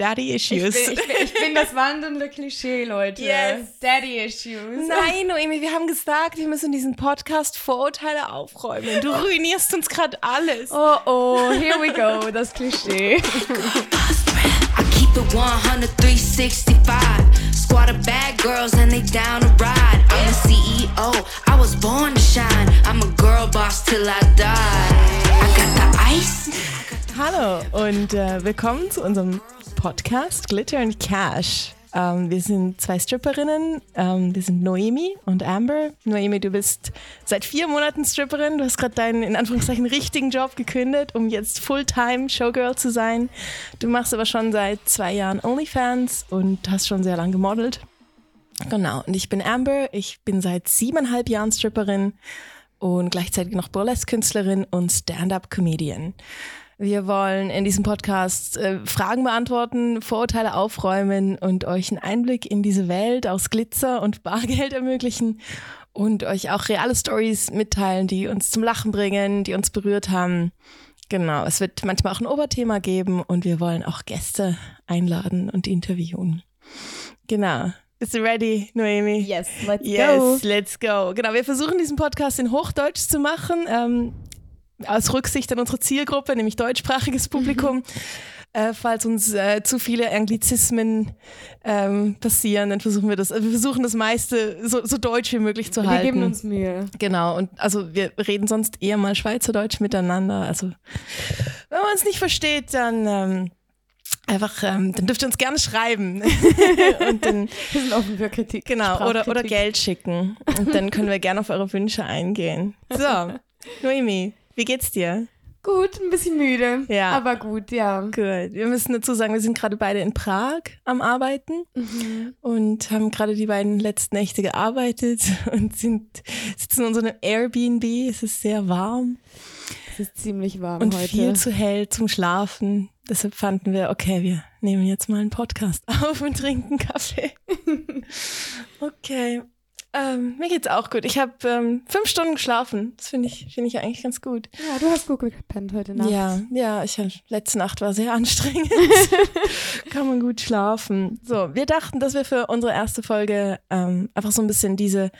Daddy Issues. Ich bin, ich, bin, ich bin das wandelnde Klischee, Leute. Yes. Daddy Issues. Nein, Noemi, wir haben gesagt, wir müssen diesen Podcast Vorurteile aufräumen. Du ruinierst uns gerade alles. Oh, oh, here we go, das Klischee. I keep it 100, 365. Squad of bad girls and they down to ride. I'm the CEO, I was born to shine. I'm a girl boss till I die. I got the ice. Hallo und äh, willkommen zu unserem Podcast Glitter and Cash. Ähm, wir sind zwei Stripperinnen. Ähm, wir sind Noemi und Amber. Noemi, du bist seit vier Monaten Stripperin. Du hast gerade deinen in Anführungszeichen richtigen Job gekündigt, um jetzt Fulltime Showgirl zu sein. Du machst aber schon seit zwei Jahren OnlyFans und hast schon sehr lange gemodelt. Genau. Und ich bin Amber. Ich bin seit siebeneinhalb Jahren Stripperin und gleichzeitig noch Burlesque-Künstlerin und Stand-up-Comedian. Wir wollen in diesem Podcast äh, Fragen beantworten, Vorurteile aufräumen und euch einen Einblick in diese Welt aus Glitzer und Bargeld ermöglichen und euch auch reale Stories mitteilen, die uns zum Lachen bringen, die uns berührt haben. Genau, es wird manchmal auch ein Oberthema geben und wir wollen auch Gäste einladen und interviewen. Genau. Bist du ready, Noemi? Yes, let's Yes, go. let's go. Genau, wir versuchen diesen Podcast in Hochdeutsch zu machen, ähm, aus Rücksicht an unsere Zielgruppe, nämlich deutschsprachiges Publikum. Äh, falls uns äh, zu viele Anglizismen ähm, passieren, dann versuchen wir das, also wir versuchen das meiste so, so deutsch wie möglich zu Wir halten. geben uns Mühe. Genau, und also wir reden sonst eher mal Schweizerdeutsch miteinander. Also wenn man uns nicht versteht, dann ähm, einfach, ähm, dann dürft ihr uns gerne schreiben. und dann Wir sind offen für Kritik. Genau, oder, oder. Geld schicken. Und dann können wir gerne auf eure Wünsche eingehen. So, Noemi, wie geht's dir? Gut, ein bisschen müde. Ja. Aber gut, ja. Gut. Wir müssen dazu sagen, wir sind gerade beide in Prag am Arbeiten Mhm. und haben gerade die beiden letzten Nächte gearbeitet und sind, sitzen in unserem Airbnb. Es ist sehr warm Es ist ziemlich warm und heute. viel zu hell zum Schlafen. Deshalb fanden wir, okay, wir nehmen jetzt mal einen Podcast auf und trinken Kaffee. Okay. Ähm, mir geht's auch gut. Ich habe ähm, fünf Stunden geschlafen. Das finde ich, finde ich eigentlich ganz gut. ja, du hast gut gepennt heute Nacht. Ja, ja, ich hab, letzte Nacht war sehr anstrengend. Kann man gut schlafen. So, wir dachten, dass wir für unsere erste Folge ähm, einfach so ein bisschen diese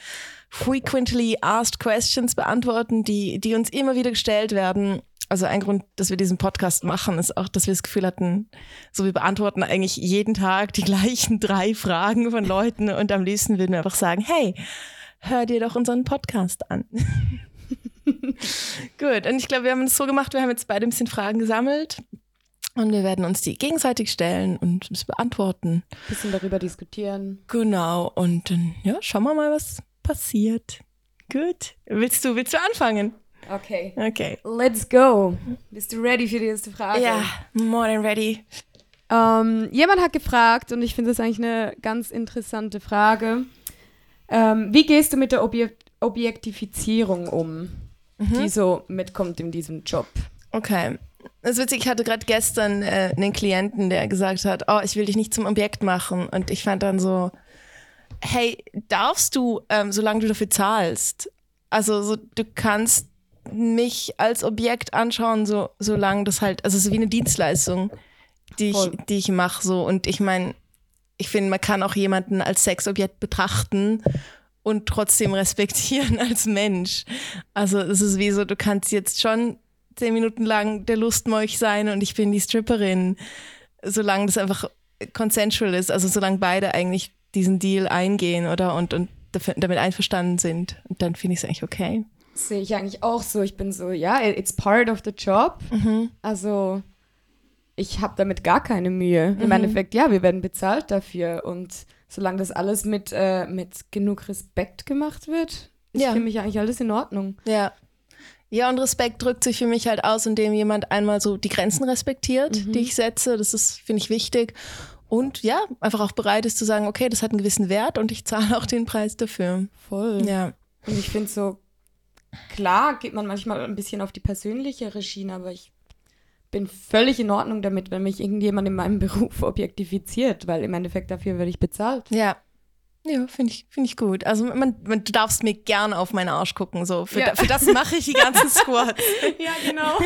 frequently asked questions beantworten, die, die uns immer wieder gestellt werden. Also ein Grund, dass wir diesen Podcast machen, ist auch, dass wir das Gefühl hatten, so wir beantworten eigentlich jeden Tag die gleichen drei Fragen von Leuten und am liebsten würden wir einfach sagen, hey, hör dir doch unseren Podcast an. Gut, und ich glaube, wir haben es so gemacht, wir haben jetzt beide ein bisschen Fragen gesammelt und wir werden uns die gegenseitig stellen und es beantworten. Bisschen darüber diskutieren. Genau, und dann, ja, schauen wir mal, was passiert. Gut. Willst du, willst du anfangen? Okay. Okay. Let's go. Bist du ready für die erste Frage? Ja, more than ready. Ähm, jemand hat gefragt, und ich finde das eigentlich eine ganz interessante Frage. Ähm, wie gehst du mit der Obje Objektifizierung um, die so mitkommt in diesem Job? Okay. Das ist witzig, ich hatte gerade gestern äh, einen Klienten, der gesagt hat, oh, ich will dich nicht zum Objekt machen. Und ich fand dann so, hey, darfst du, ähm, solange du dafür zahlst? Also so, du kannst mich als Objekt anschauen, so, solange das halt, also es ist wie eine Dienstleistung, die ich, Voll. die ich mache. So. Und ich meine, ich finde, man kann auch jemanden als Sexobjekt betrachten und trotzdem respektieren als Mensch. Also es ist wie so, du kannst jetzt schon zehn Minuten lang der Lustmolch sein und ich bin die Stripperin, solange das einfach consensual ist, also solange beide eigentlich diesen Deal eingehen oder und, und damit einverstanden sind. Und dann finde ich es eigentlich okay. Sehe ich eigentlich auch so. Ich bin so, ja, it's part of the job. Also ich habe damit gar keine Mühe. Im Endeffekt, ja, wir werden bezahlt dafür. Und solange das alles mit, äh, mit genug Respekt gemacht wird, ist Ja. für mich eigentlich alles in Ordnung. Ja. Ja, und Respekt drückt sich für mich halt aus, indem jemand einmal so die Grenzen respektiert, die ich setze. Das ist, finde ich, wichtig. Und ja, einfach auch bereit ist zu sagen, okay, das hat einen gewissen Wert und ich zahle auch den Preis dafür. Voll. Ja. Und ich finde so, klar geht man manchmal ein bisschen auf die persönlichere Schiene, aber ich bin völlig in Ordnung damit, wenn mich irgendjemand in meinem Beruf objektifiziert, weil im Endeffekt dafür werde ich bezahlt. Ja. Ja, finde ich, find ich gut. Also man, man, du darfst mir gerne auf meinen Arsch gucken. So. Für, ja. da, für das mache ich die ganzen Squats. ja, genau.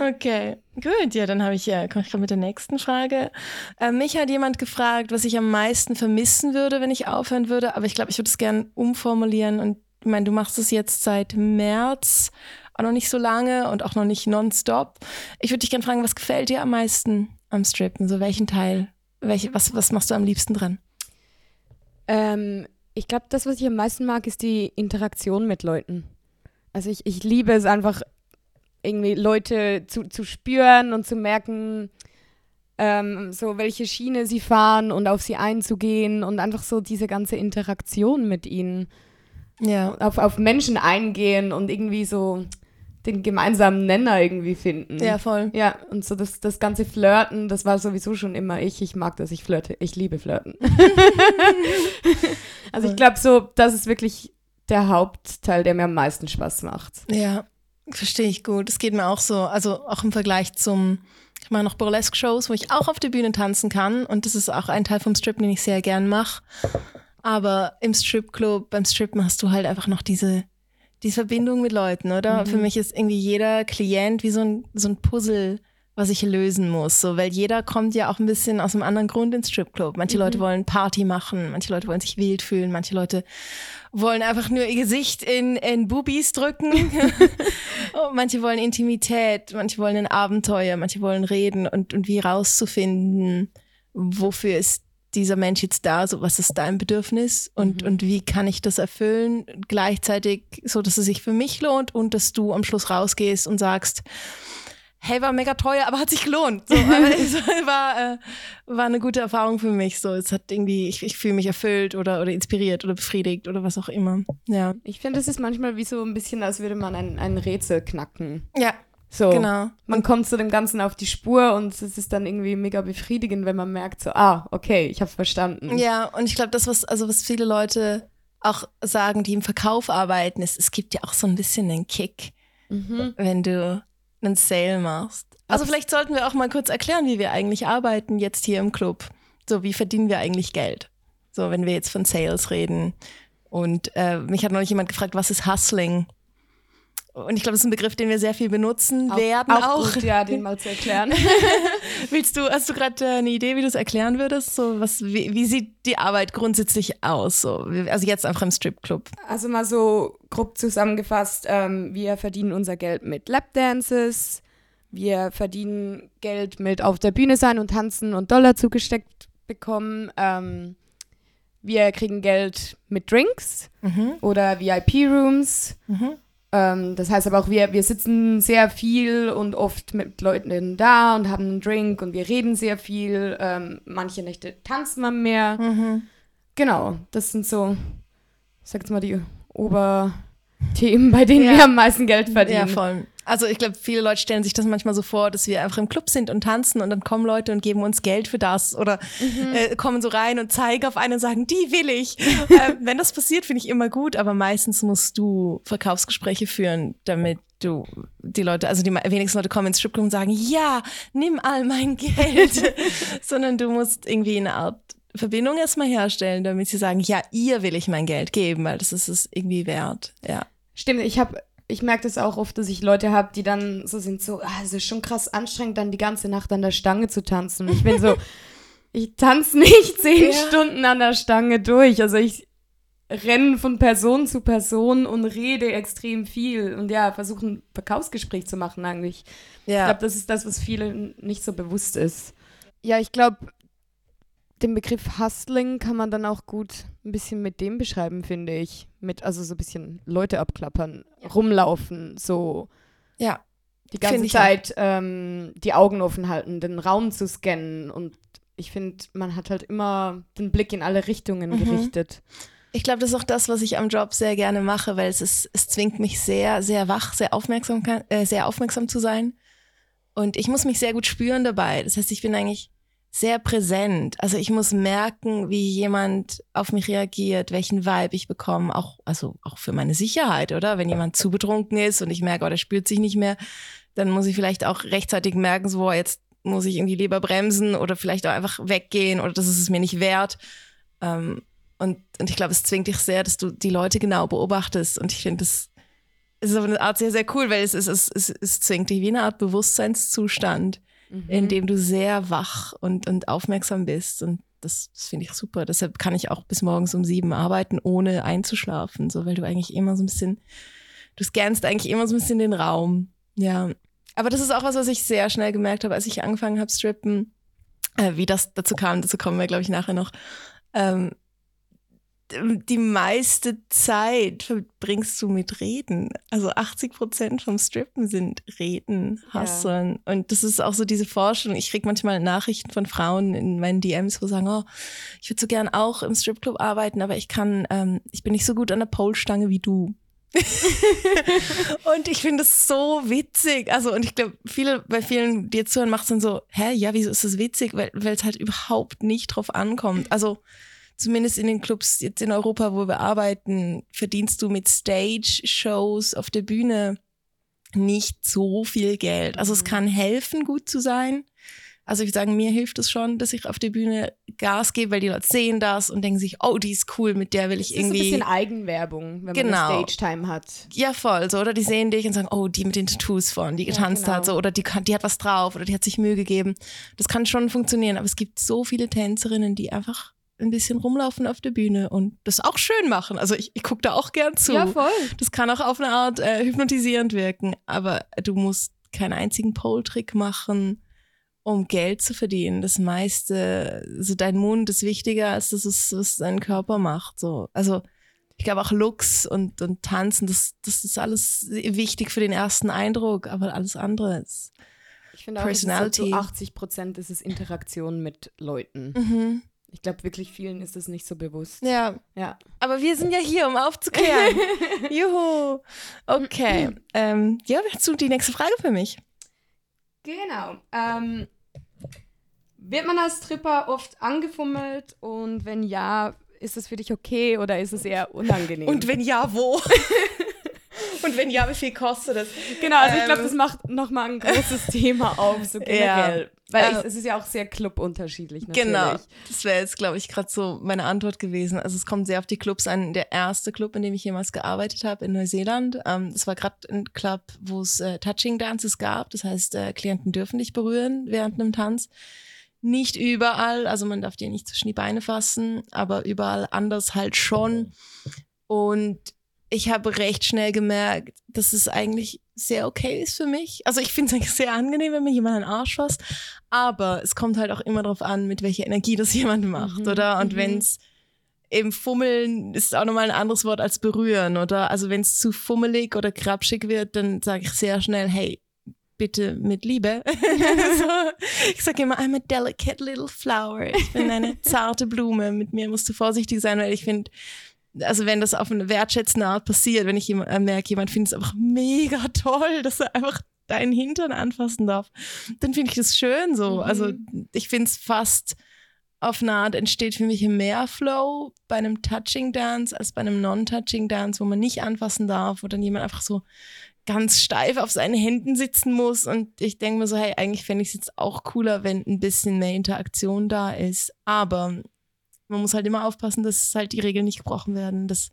okay, gut. Ja, dann habe ich ja, komme ich gerade mit der nächsten Frage. Äh, mich hat jemand gefragt, was ich am meisten vermissen würde, wenn ich aufhören würde. Aber ich glaube, ich würde es gerne umformulieren. Und ich meine, du machst es jetzt seit März, auch noch nicht so lange und auch noch nicht nonstop. Ich würde dich gerne fragen, was gefällt dir am meisten am Strippen? So welchen Teil? Welche, was, was machst du am liebsten dran? Ähm, ich glaube, das, was ich am meisten mag, ist die Interaktion mit Leuten. Also ich, ich liebe es einfach, irgendwie Leute zu, zu spüren und zu merken, ähm, so welche Schiene sie fahren und auf sie einzugehen und einfach so diese ganze Interaktion mit ihnen. Ja. Auf, auf Menschen eingehen und irgendwie so den gemeinsamen Nenner irgendwie finden. Ja, voll. Ja, und so das, das ganze Flirten, das war sowieso schon immer ich. Ich mag das, ich flirte. Ich liebe Flirten. also ich glaube so, das ist wirklich der Hauptteil, der mir am meisten Spaß macht. Ja, verstehe ich gut. Es geht mir auch so, also auch im Vergleich zum, ich mache noch Burlesque-Shows, wo ich auch auf der Bühne tanzen kann und das ist auch ein Teil vom Strip, den ich sehr gern mache. Aber im Stripclub, beim Strippen hast du halt einfach noch diese die Verbindung mit Leuten, oder? Mhm. Für mich ist irgendwie jeder Klient wie so ein, so ein Puzzle, was ich lösen muss. So, weil jeder kommt ja auch ein bisschen aus einem anderen Grund ins Stripclub. Manche mhm. Leute wollen Party machen, manche Leute wollen sich wild fühlen, manche Leute wollen einfach nur ihr Gesicht in, in Bubis drücken. oh, manche wollen Intimität, manche wollen ein Abenteuer, manche wollen reden und, und wie rauszufinden, wofür ist dieser Mensch jetzt da, so was ist dein Bedürfnis und, mhm. und wie kann ich das erfüllen, gleichzeitig so, dass es sich für mich lohnt und dass du am Schluss rausgehst und sagst, hey, war mega teuer, aber hat sich gelohnt. So, es war, äh, war eine gute Erfahrung für mich. So, es hat irgendwie, ich, ich fühle mich erfüllt oder, oder inspiriert oder befriedigt oder was auch immer. Ja. Ich finde, es ist manchmal wie so ein bisschen, als würde man ein, ein Rätsel knacken. Ja, so, genau. Man kommt zu dem Ganzen auf die Spur und es ist dann irgendwie mega befriedigend, wenn man merkt, so, ah, okay, ich habe verstanden. Ja, und ich glaube, das, was, also was viele Leute auch sagen, die im Verkauf arbeiten, ist, es gibt ja auch so ein bisschen einen Kick, mhm. wenn du einen Sale machst. Also Abs vielleicht sollten wir auch mal kurz erklären, wie wir eigentlich arbeiten jetzt hier im Club. So, wie verdienen wir eigentlich Geld? So, wenn wir jetzt von Sales reden. Und äh, mich hat neulich jemand gefragt, was ist Hustling? Und ich glaube, das ist ein Begriff, den wir sehr viel benutzen auch, werden auch. auch. Gut, ja, den mal zu erklären. Willst du, hast du gerade äh, eine Idee, wie du es erklären würdest? So, was, wie, wie, sieht die Arbeit grundsätzlich aus? So, also jetzt einfach im Stripclub. Also mal so grob zusammengefasst, ähm, wir verdienen unser Geld mit Lapdances, wir verdienen Geld mit auf der Bühne sein und tanzen und Dollar zugesteckt bekommen. Ähm, wir kriegen Geld mit Drinks mhm. oder VIP-Rooms. Mhm. Ähm, das heißt aber auch, wir, wir sitzen sehr viel und oft mit Leuten da und haben einen Drink und wir reden sehr viel. Ähm, manche Nächte tanzen wir mehr. Mhm. Genau, das sind so, sag jetzt mal, die Oberthemen, bei denen ja. wir am meisten Geld verdienen. Ja, voll. Also ich glaube, viele Leute stellen sich das manchmal so vor, dass wir einfach im Club sind und tanzen und dann kommen Leute und geben uns Geld für das oder mhm. äh, kommen so rein und zeigen auf einen und sagen, die will ich. äh, wenn das passiert, finde ich immer gut, aber meistens musst du Verkaufsgespräche führen, damit du die Leute, also die wenigsten Leute kommen ins Stripclub und sagen, ja, nimm all mein Geld, sondern du musst irgendwie eine Art Verbindung erstmal herstellen, damit sie sagen, ja, ihr will ich mein Geld geben, weil das ist es irgendwie wert. Ja. Stimmt, ich habe ich merke das auch oft, dass ich Leute habe, die dann so sind, so, ah, es ist schon krass anstrengend, dann die ganze Nacht an der Stange zu tanzen. Und ich bin so, ich tanze nicht zehn ja. Stunden an der Stange durch. Also ich renne von Person zu Person und rede extrem viel und ja, versuche ein Verkaufsgespräch zu machen eigentlich. Ja. Ich glaube, das ist das, was vielen nicht so bewusst ist. Ja, ich glaube, den Begriff Hustling kann man dann auch gut ein bisschen mit dem beschreiben, finde ich. Mit, also so ein bisschen Leute abklappern, ja. rumlaufen, so. Ja. Die ganze Zeit ähm, die Augen offen halten, den Raum zu scannen. Und ich finde, man hat halt immer den Blick in alle Richtungen mhm. gerichtet. Ich glaube, das ist auch das, was ich am Job sehr gerne mache, weil es ist, es zwingt mich sehr, sehr wach, sehr aufmerksam, äh, sehr aufmerksam zu sein. Und ich muss mich sehr gut spüren dabei. Das heißt, ich bin eigentlich sehr präsent. Also ich muss merken, wie jemand auf mich reagiert, welchen Vibe ich bekomme, auch, also auch für meine Sicherheit, oder? Wenn jemand zu betrunken ist und ich merke, oh, der spürt sich nicht mehr, dann muss ich vielleicht auch rechtzeitig merken, so, jetzt muss ich irgendwie lieber bremsen oder vielleicht auch einfach weggehen oder das ist es mir nicht wert. Ähm, und, und ich glaube, es zwingt dich sehr, dass du die Leute genau beobachtest. Und ich finde, das ist auf eine Art sehr, sehr cool, weil es, es, es, es, es zwingt dich wie eine Art Bewusstseinszustand, mhm. in dem du sehr wach und, und aufmerksam bist. Und das, das finde ich super. Deshalb kann ich auch bis morgens um sieben arbeiten, ohne einzuschlafen, so weil du eigentlich immer so ein bisschen, du scannst eigentlich immer so ein bisschen den Raum. Ja. Aber das ist auch was, was ich sehr schnell gemerkt habe, als ich angefangen habe, strippen. Äh, wie das dazu kam, dazu kommen wir, glaube ich, nachher noch. Ähm, die meiste Zeit verbringst du mit Reden. Also 80 Prozent vom Strippen sind Reden, Hasseln. Ja. Und das ist auch so diese Vorstellung. Ich kriege manchmal Nachrichten von Frauen in meinen DMs, wo sagen, oh, ich würde so gern auch im Stripclub arbeiten, aber ich kann, ähm, ich bin nicht so gut an der Polstange wie du. und ich finde es so witzig. Also, und ich glaube, viele, bei vielen, die jetzt zuhören, macht es dann so, hä, ja, wieso ist das witzig? Weil es halt überhaupt nicht drauf ankommt. Also, zumindest in den Clubs jetzt in Europa, wo wir arbeiten, verdienst du mit Stage-Shows auf der Bühne nicht so viel Geld. Also es mhm. kann helfen, gut zu sein. Also ich würde sagen, mir hilft es schon, dass ich auf der Bühne Gas gebe, weil die Leute sehen das und denken sich, oh, die ist cool, mit der will ich irgendwie. Das ist ein bisschen Eigenwerbung, wenn genau. man Stage-Time hat. Ja, voll, so, oder die sehen dich und sagen, oh, die mit den Tattoos von, die getanzt ja, genau. hat, so, oder die, die hat was drauf, oder die hat sich Mühe gegeben. Das kann schon funktionieren, aber es gibt so viele Tänzerinnen, die einfach ein bisschen rumlaufen auf der Bühne und das auch schön machen. Also ich, ich gucke da auch gern zu. Ja, voll. Das kann auch auf eine Art äh, hypnotisierend wirken, aber du musst keinen einzigen Pole-Trick machen, um Geld zu verdienen. Das meiste, also dein Mund ist wichtiger als das, ist, was dein Körper macht. So. Also ich glaube auch Looks und, und Tanzen, das, das ist alles wichtig für den ersten Eindruck, aber alles andere ist ich finde auch, Personality. Ist so 80 Prozent ist es Interaktion mit Leuten. Mhm. Ich glaube, wirklich vielen ist es nicht so bewusst. Ja. ja. Aber wir sind ja hier, um aufzuklären. Juhu. Okay. ähm, ja, hast du die nächste Frage für mich? Genau. Ähm, wird man als Tripper oft angefummelt und wenn ja, ist es für dich okay oder ist es eher unangenehm? Und wenn ja, wo? Und wenn ja, wie viel kostet es? Genau, also ähm, ich glaube, das macht nochmal ein großes Thema auf, so generell. Ja. Weil ich, es ist ja auch sehr clubunterschiedlich natürlich. Genau, das wäre jetzt, glaube ich, gerade so meine Antwort gewesen. Also es kommt sehr auf die Clubs an. Der erste Club, in dem ich jemals gearbeitet habe in Neuseeland, ähm, das war gerade ein Club, wo es äh, Touching Dances gab. Das heißt, äh, Klienten dürfen dich berühren während einem Tanz. Nicht überall, also man darf dir nicht zwischen die Beine fassen, aber überall anders halt schon. Und ich habe recht schnell gemerkt, dass es eigentlich sehr okay ist für mich. Also ich finde es eigentlich sehr angenehm, wenn mir jemand einen Arsch fasst. Aber es kommt halt auch immer darauf an, mit welcher Energie das jemand macht, mhm. oder? Und mhm. wenn es eben fummeln ist auch nochmal ein anderes Wort als berühren, oder? Also wenn es zu fummelig oder krapschig wird, dann sage ich sehr schnell, hey, bitte mit Liebe. so, ich sage immer, I'm a delicate little flower. Ich bin eine zarte Blume. Mit mir musst du vorsichtig sein, weil ich finde, also wenn das auf eine wertschätzende Art passiert, wenn ich äh, merke, jemand findet es einfach mega toll, dass er einfach deinen Hintern anfassen darf, dann finde ich das schön so. Mhm. Also ich finde es fast auf eine Art entsteht für mich mehr Flow bei einem Touching Dance als bei einem Non-Touching Dance, wo man nicht anfassen darf, wo dann jemand einfach so ganz steif auf seinen Händen sitzen muss. Und ich denke mir so, hey, eigentlich fände ich es jetzt auch cooler, wenn ein bisschen mehr Interaktion da ist. Aber man muss halt immer aufpassen, dass halt die Regeln nicht gebrochen werden, dass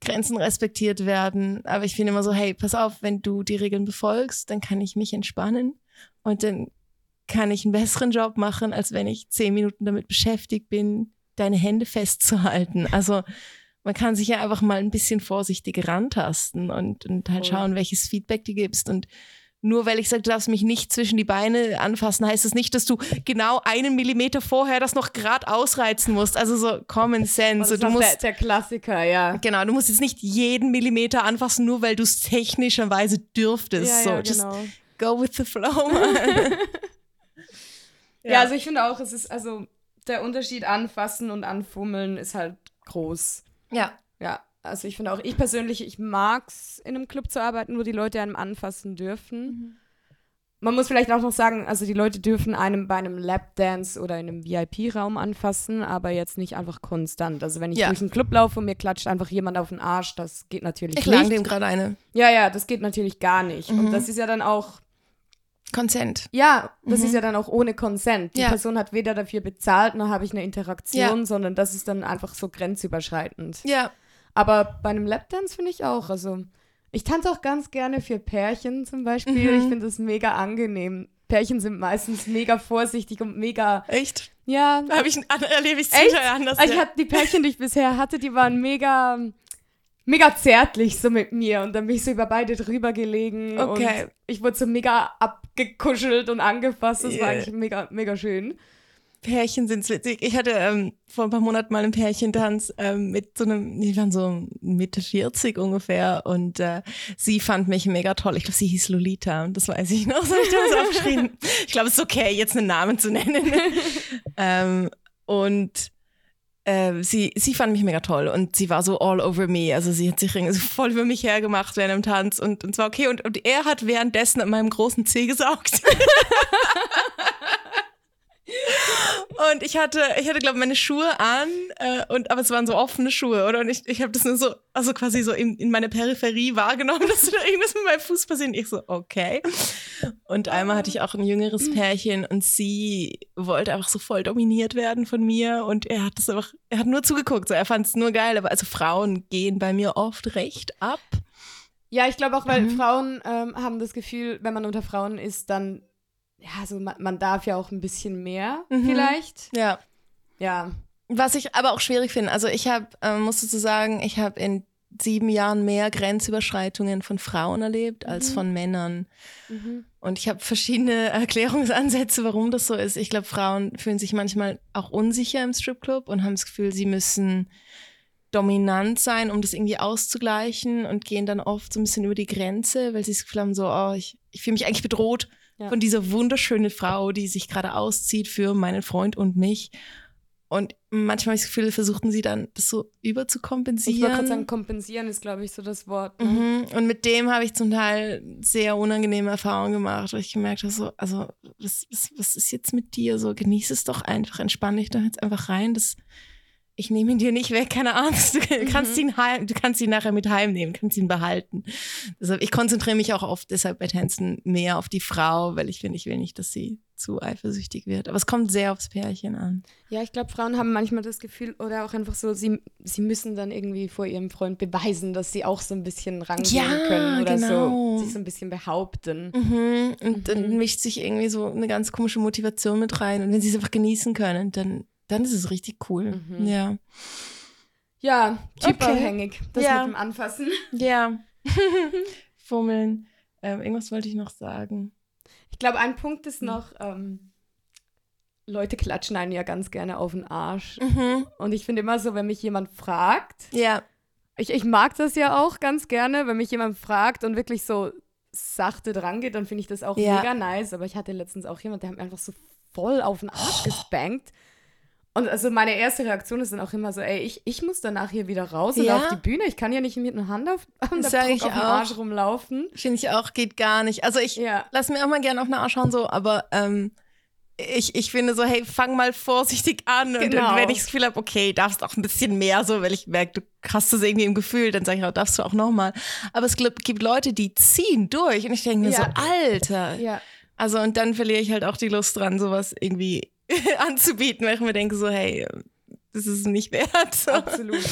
Grenzen respektiert werden. Aber ich finde immer so, hey, pass auf, wenn du die Regeln befolgst, dann kann ich mich entspannen und dann kann ich einen besseren Job machen, als wenn ich zehn Minuten damit beschäftigt bin, deine Hände festzuhalten. Also man kann sich ja einfach mal ein bisschen vorsichtig rantasten und, und halt schauen, welches Feedback du gibst. Und nur weil ich sage, du darfst mich nicht zwischen die Beine anfassen, heißt das nicht, dass du genau einen Millimeter vorher das noch gerade ausreizen musst. Also so Common Sense. Das ist musst, der, der, Klassiker, ja. Genau, du musst jetzt nicht jeden Millimeter anfassen, nur weil du es technischerweise dürftest. Ja, so, ja, just genau. go with the flow. ja. ja, also ich finde auch, es ist also der Unterschied anfassen und anfummeln ist halt groß. Ja. Ja, also ich finde auch, ich persönlich, ich mag es, in einem Club zu arbeiten, wo die Leute einem anfassen dürfen. Mhm. Man muss vielleicht auch noch sagen, also die Leute dürfen einem bei einem Lapdance oder in einem VIP-Raum anfassen, aber jetzt nicht einfach konstant. Also wenn ich ja. durch einen Club laufe und mir klatscht einfach jemand auf den Arsch, das geht natürlich ich nicht. Ich lang dem gerade eine. Ja, ja, das geht natürlich gar nicht. Mhm. Und das ist ja dann auch Consent. Ja, das Mhm. ist ja dann auch ohne Consent. Die Ja. Person hat weder dafür bezahlt, noch habe ich eine Interaktion, Ja. sondern das ist dann einfach so grenzüberschreitend. Ja. Aber bei einem Lapdance finde ich auch, also ich tanze auch ganz gerne für Pärchen zum Beispiel. Mhm. Ich finde das mega angenehm. Pärchen sind meistens mega vorsichtig und mega, Echt? ja, Habe ich, erlebe ich total anders. Also ich ja. hatte die Pärchen, die ich bisher hatte, die waren mega, mega zärtlich so mit mir und dann bin ich so über beide drüber gelegen Okay. und ich wurde so mega abgekuschelt und angefasst. Das war Yeah. eigentlich mega, mega schön. Pärchen sind witzig. Ich hatte ähm, vor ein paar Monaten mal einen Pärchentanz ähm, mit so einem, die waren so Mitte 40 ungefähr und äh, sie fand mich mega toll. Ich glaube, sie hieß Lolita und das weiß ich noch, so habe ich das aufgeschrieben. Ich glaube, es ist okay, jetzt einen Namen zu nennen. ähm, und äh, sie, sie fand mich mega toll und sie war so all over me. Also sie hat sich voll über mich hergemacht während dem Tanz und, und zwar okay. Und, und er hat währenddessen an meinem großen Zeh gesaugt. Und ich hatte, ich hatte, glaube meine Schuhe an, äh, und, aber es waren so offene Schuhe, oder? Und ich, ich habe das nur so, also quasi so in, in meine Peripherie wahrgenommen, dass da irgendwas mit meinem Fuß passiert. Und ich so, okay. Und einmal hatte ich auch ein jüngeres Pärchen und sie wollte einfach so voll dominiert werden von mir und er hat das einfach, er hat nur zugeguckt, so er fand es nur geil, aber also Frauen gehen bei mir oft recht ab. Ja, ich glaube auch, weil Mhm. Frauen ähm, haben das Gefühl, wenn man unter Frauen ist, dann, ja, so man, man darf ja auch ein bisschen mehr Mhm. vielleicht. Ja. Ja. Was ich aber auch schwierig finde, also ich habe, ähm, musst du so sagen, ich habe in sieben Jahren mehr Grenzüberschreitungen von Frauen erlebt als Mhm. von Männern. Mhm. Und ich habe verschiedene Erklärungsansätze, warum das so ist. Ich glaube, Frauen fühlen sich manchmal auch unsicher im Stripclub und haben das Gefühl, sie müssen dominant sein, um das irgendwie auszugleichen und gehen dann oft so ein bisschen über die Grenze, weil sie das Gefühl haben, so, oh, ich, ich fühle mich eigentlich bedroht Ja. von dieser wunderschönen Frau, die sich gerade auszieht für meinen Freund und mich. Und manchmal habe ich das Gefühl, versuchten sie dann, das so überzukompensieren. Ich wollte gerade sagen, kompensieren ist, glaube ich, so das Wort. Ne? Mhm. Und mit dem habe ich zum Teil sehr unangenehme Erfahrungen gemacht, weil ich gemerkt habe, so, also, was, was, was ist jetzt mit dir? So, genieß es doch einfach, entspann dich doch jetzt einfach rein. Das, ich nehme ihn dir nicht weg, keine Angst. Du kannst ihn heim, du kannst ihn nachher mit heimnehmen, kannst ihn behalten. Deshalb, ich konzentriere mich auch oft deshalb bei Tänzen mehr auf die Frau, weil ich finde, ich will nicht, dass sie zu eifersüchtig wird. Aber es kommt sehr aufs Pärchen an. Ja, ich glaube, Frauen haben manchmal das Gefühl oder auch einfach so, sie, sie müssen dann irgendwie vor ihrem Freund beweisen, dass sie auch so ein bisschen rangehen Ja, können oder genau. so sich so ein bisschen behaupten. Mhm. Und dann Mhm. mischt sich irgendwie so eine ganz komische Motivation mit rein. Und wenn sie es einfach genießen können, dann, dann ist es richtig cool. Mhm. Ja. Ja, Okay. typabhängig. Das Ja. mit dem Anfassen. Ja. Fummeln. Ähm, irgendwas wollte ich noch sagen. Ich glaube, ein Punkt ist noch, ähm, Leute klatschen einen ja ganz gerne auf den Arsch. Mhm. Und ich finde immer so, wenn mich jemand fragt, Ja. ich, ich mag das ja auch ganz gerne, wenn mich jemand fragt und wirklich so sachte drangeht, dann finde ich das auch Ja. mega nice. Aber ich hatte letztens auch jemand, der hat mir einfach so voll auf den Arsch gespankt. Und also meine erste Reaktion ist dann auch immer so, ey, ich, ich muss danach hier wieder raus und Ja. auf die Bühne. Ich kann ja nicht mit einer Hand auf, ich auf dem. Arsch rumlaufen. Finde ich auch, geht gar nicht. Also ich Ja. lass mir auch mal gerne auf den Arsch schauen, so, aber ähm, ich, ich finde so, hey, fang mal vorsichtig an. Und Genau. dann, wenn ich das Gefühl habe, okay, darfst auch ein bisschen mehr so, weil ich merke, du hast das irgendwie im Gefühl, dann sage ich auch, darfst du auch nochmal. Aber es gibt gibt Leute, die ziehen durch und ich denke mir Ja. so, Alter. Ja. Also und dann verliere ich halt auch die Lust dran, sowas irgendwie anzubieten, weil ich mir denke so, hey, das ist nicht wert. So. Absolut.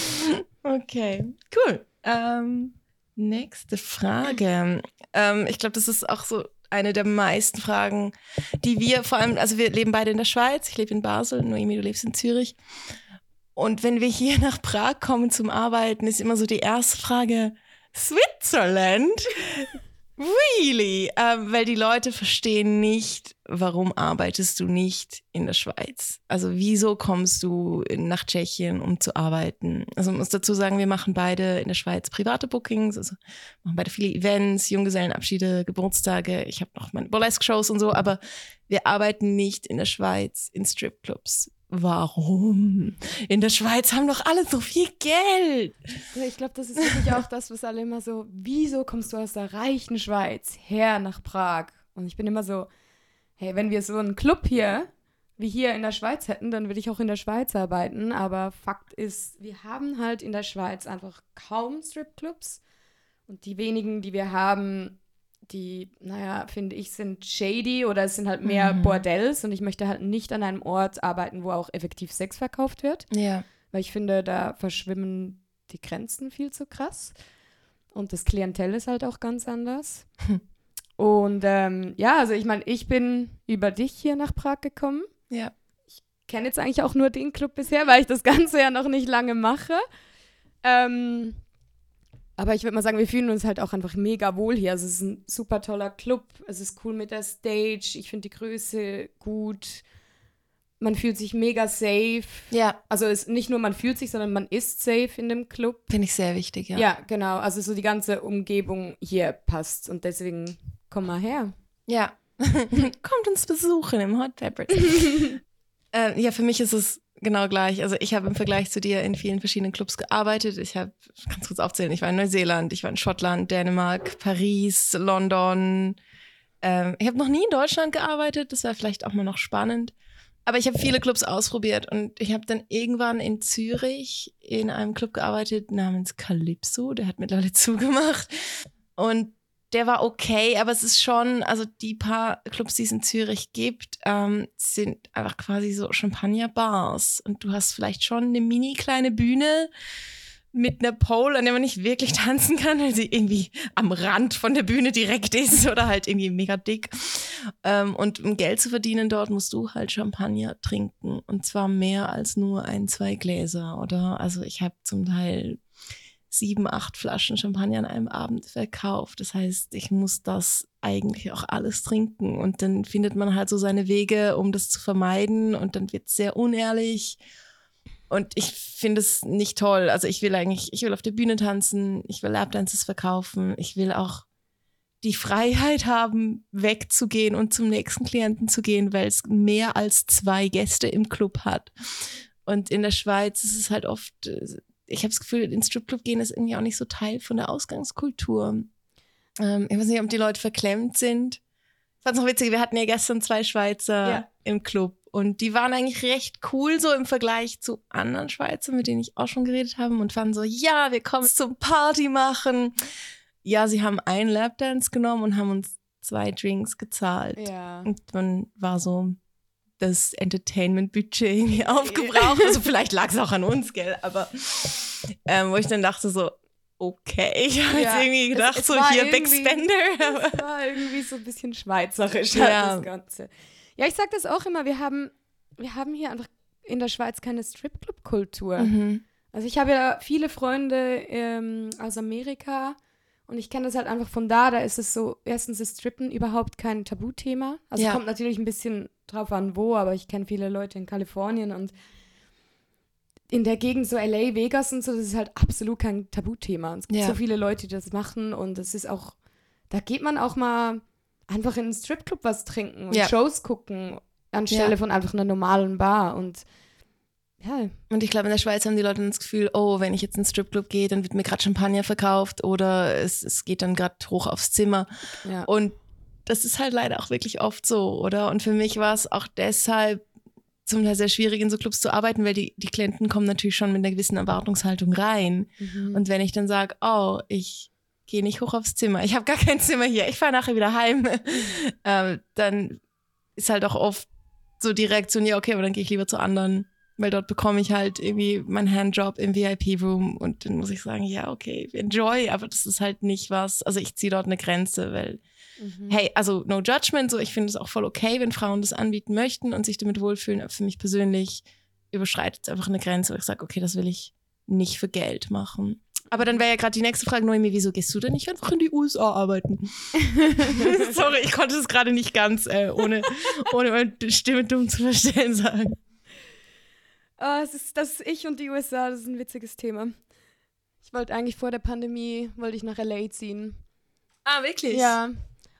Okay, cool. Ähm, nächste Frage. Ähm, ich glaube, das ist auch so eine der meisten Fragen, die wir vor allem, also wir leben beide in der Schweiz, ich lebe in Basel, Noemi, du lebst in Zürich. Und wenn wir hier nach Prag kommen zum Arbeiten, ist immer so die erste Frage, Switzerland? Really? Ähm, weil die Leute verstehen nicht, warum arbeitest du nicht in der Schweiz? Also wieso kommst du nach Tschechien, um zu arbeiten? Also man muss dazu sagen, wir machen beide in der Schweiz private Bookings, also machen beide viele Events, Junggesellenabschiede, Geburtstage. Ich habe noch meine Burlesque-Shows und so, aber wir arbeiten nicht in der Schweiz in Stripclubs. Warum? In der Schweiz haben doch alle so viel Geld. Ich glaube, das ist wirklich auch das, was alle immer so, wieso kommst du aus der reichen Schweiz her nach Prag? Und ich bin immer so, hey, wenn wir so einen Club hier, wie hier in der Schweiz hätten, dann würde ich auch in der Schweiz arbeiten. Aber Fakt ist, wir haben halt in der Schweiz einfach kaum Stripclubs. Und die wenigen, die wir haben, die, naja, finde ich, sind shady oder es sind halt mehr mhm. Bordells und ich möchte halt nicht an einem Ort arbeiten, wo auch effektiv Sex verkauft wird. Ja. Weil ich finde, da verschwimmen die Grenzen viel zu krass. Und das Klientel ist halt auch ganz anders. Hm. Und ähm, ja, also ich meine, ich bin über dich hier nach Prag gekommen. Ja. Ich kenne jetzt eigentlich auch nur den Club bisher, weil ich das Ganze ja noch nicht lange mache. Ähm, aber ich würde mal sagen, wir fühlen uns halt auch einfach mega wohl hier. Also es ist ein super toller Club. Es ist cool mit der Stage. Ich finde die Größe gut. Man fühlt sich mega safe. Ja. Also es nicht nur man fühlt sich, sondern man ist safe in dem Club. Finde ich sehr wichtig, ja. Ja, genau. Also so die ganze Umgebung hier passt und deswegen Komm mal her. Ja. Kommt uns besuchen im Hot Peppers. äh, ja, für mich ist es genau gleich. Also ich habe im Vergleich zu dir in vielen verschiedenen Clubs gearbeitet. Ich habe, ganz kurz aufzählen, ich war in Neuseeland, ich war in Schottland, Dänemark, Paris, London. Ähm, ich habe noch nie in Deutschland gearbeitet, das wäre vielleicht auch mal noch spannend. Aber ich habe viele Clubs ausprobiert und ich habe dann irgendwann in Zürich in einem Club gearbeitet namens Calypso, der hat mittlerweile zugemacht. Und der war okay, aber es ist schon, also die paar Clubs, die es in Zürich gibt, ähm, sind einfach quasi so Champagner-Bars. Und du hast vielleicht schon eine mini kleine Bühne mit einer Pole, an der man nicht wirklich tanzen kann, weil sie irgendwie am Rand von der Bühne direkt ist oder halt irgendwie mega dick. Ähm, und um Geld zu verdienen dort, musst du halt Champagner trinken. Und zwar mehr als nur ein, zwei Gläser, oder? Also ich habe zum Teil sieben, acht Flaschen Champagner an einem Abend verkauft. Das heißt, ich muss das eigentlich auch alles trinken. Und dann findet man halt so seine Wege, um das zu vermeiden. Und dann wird es sehr unehrlich. Und ich finde es nicht toll. Also ich will eigentlich, ich will auf der Bühne tanzen, ich will Lapdances verkaufen, ich will auch die Freiheit haben, wegzugehen und zum nächsten Klienten zu gehen, weil es mehr als zwei Gäste im Club hat. Und in der Schweiz ist es halt oft ich habe das Gefühl, ins Stripclub gehen ist irgendwie auch nicht so Teil von der Ausgangskultur. Ähm, ich weiß nicht, ob die Leute verklemmt sind. Ich fand es noch witzig, wir hatten ja gestern zwei Schweizer ja. im Club und die waren eigentlich recht cool so im Vergleich zu anderen Schweizern, mit denen ich auch schon geredet habe und fanden so, ja, wir kommen zum Party machen. Ja, sie haben einen Lapdance genommen und haben uns zwei Drinks gezahlt. Ja. Und man war so, das Entertainment-Budget irgendwie aufgebraucht. Also vielleicht lag es auch an uns, gell? Aber ähm, wo ich dann dachte so, okay, ich habe ja, jetzt irgendwie gedacht, es, es so hier Big Spender. Es war irgendwie so ein bisschen schweizerisch halt ja. das Ganze. Ja, ich sag das auch immer, wir haben, wir haben hier einfach in der Schweiz keine Stripclub-Kultur. Mhm. Also ich habe ja viele Freunde ähm, aus Amerika und ich kenne das halt einfach von da, da ist es so, erstens ist Strippen überhaupt kein Tabuthema. Also ja. kommt natürlich ein bisschen drauf an, wo, aber ich kenne viele Leute in Kalifornien und in der Gegend so LA, Vegas und so, das ist halt absolut kein Tabuthema. Und es gibt ja. so viele Leute, die das machen und es ist auch, da geht man auch mal einfach in einen Stripclub was trinken und ja. Shows gucken, anstelle ja. von einfach einer normalen Bar und ja. Und ich glaube, in der Schweiz haben die Leute das Gefühl, oh, wenn ich jetzt in einen Stripclub gehe, dann wird mir gerade Champagner verkauft oder es, es geht dann gerade hoch aufs Zimmer. Und das ist halt leider auch wirklich oft so, oder? Und für mich war es auch deshalb zum Teil sehr schwierig, in so Clubs zu arbeiten, weil die, die Klienten kommen natürlich schon mit einer gewissen Erwartungshaltung rein. Mhm. Und wenn ich dann sage, oh, ich gehe nicht hoch aufs Zimmer, ich habe gar kein Zimmer hier, ich fahre nachher wieder heim, ähm, dann ist halt auch oft so die Reaktion, ja, okay, aber dann gehe ich lieber zu anderen, weil dort bekomme ich halt irgendwie meinen Handjob im VIP-Room und dann muss ich sagen, ja, okay, enjoy, aber das ist halt nicht was, also ich ziehe dort eine Grenze, weil Mhm. Hey, also no judgment, so ich finde es auch voll okay, wenn Frauen das anbieten möchten und sich damit wohlfühlen. Aber für mich persönlich überschreitet es einfach eine Grenze, wo ich sage, okay, das will ich nicht für Geld machen. Aber dann wäre ja gerade die nächste Frage, Noemi, wieso gehst du denn nicht einfach in die USA arbeiten? Sorry, ich konnte es gerade nicht ganz, äh, ohne, ohne meine Stimme dumm zu verstellen, sagen. Oh, es ist, das ist ich und die USA, das ist ein witziges Thema. Ich wollte eigentlich vor der Pandemie, wollte ich nach L.A. ziehen. Ah, wirklich? Ja,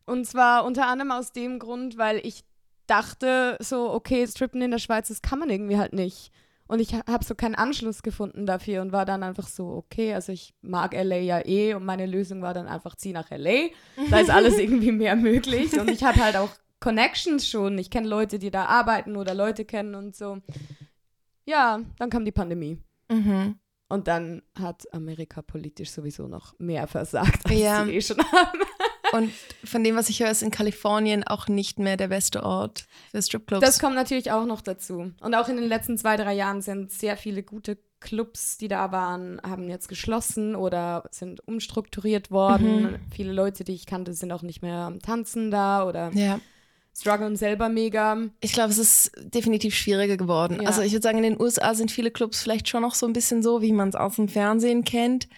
und zwar unter anderem aus dem Grund, weil ich dachte so, okay, Strippen in der Schweiz, das kann man irgendwie halt nicht. Und ich habe so keinen Anschluss gefunden dafür und war dann einfach so, okay, also ich mag LA ja eh und meine Lösung war dann einfach, zieh nach LA. Da ist alles irgendwie mehr möglich. Und ich habe halt auch Connections schon. Ich kenne Leute, die da arbeiten oder Leute kennen und so. Ja, dann kam die Pandemie. Mhm. Und dann hat Amerika politisch sowieso noch mehr versagt, als ja. sie eh schon haben. Und von dem, was ich höre, ist in Kalifornien auch nicht mehr der beste Ort für Stripclubs. Das kommt natürlich auch noch dazu. Und auch in den letzten zwei, drei Jahren sind sehr viele gute Clubs, die da waren, haben jetzt geschlossen oder sind umstrukturiert worden. Mhm. Viele Leute, die ich kannte, sind auch nicht mehr am Tanzen da oder ja. strugglen selber mega. Ich glaube, es ist definitiv schwieriger geworden. Ja. Also ich würde sagen, in den USA sind viele Clubs vielleicht schon noch so ein bisschen so, wie man es aus dem Fernsehen kennt.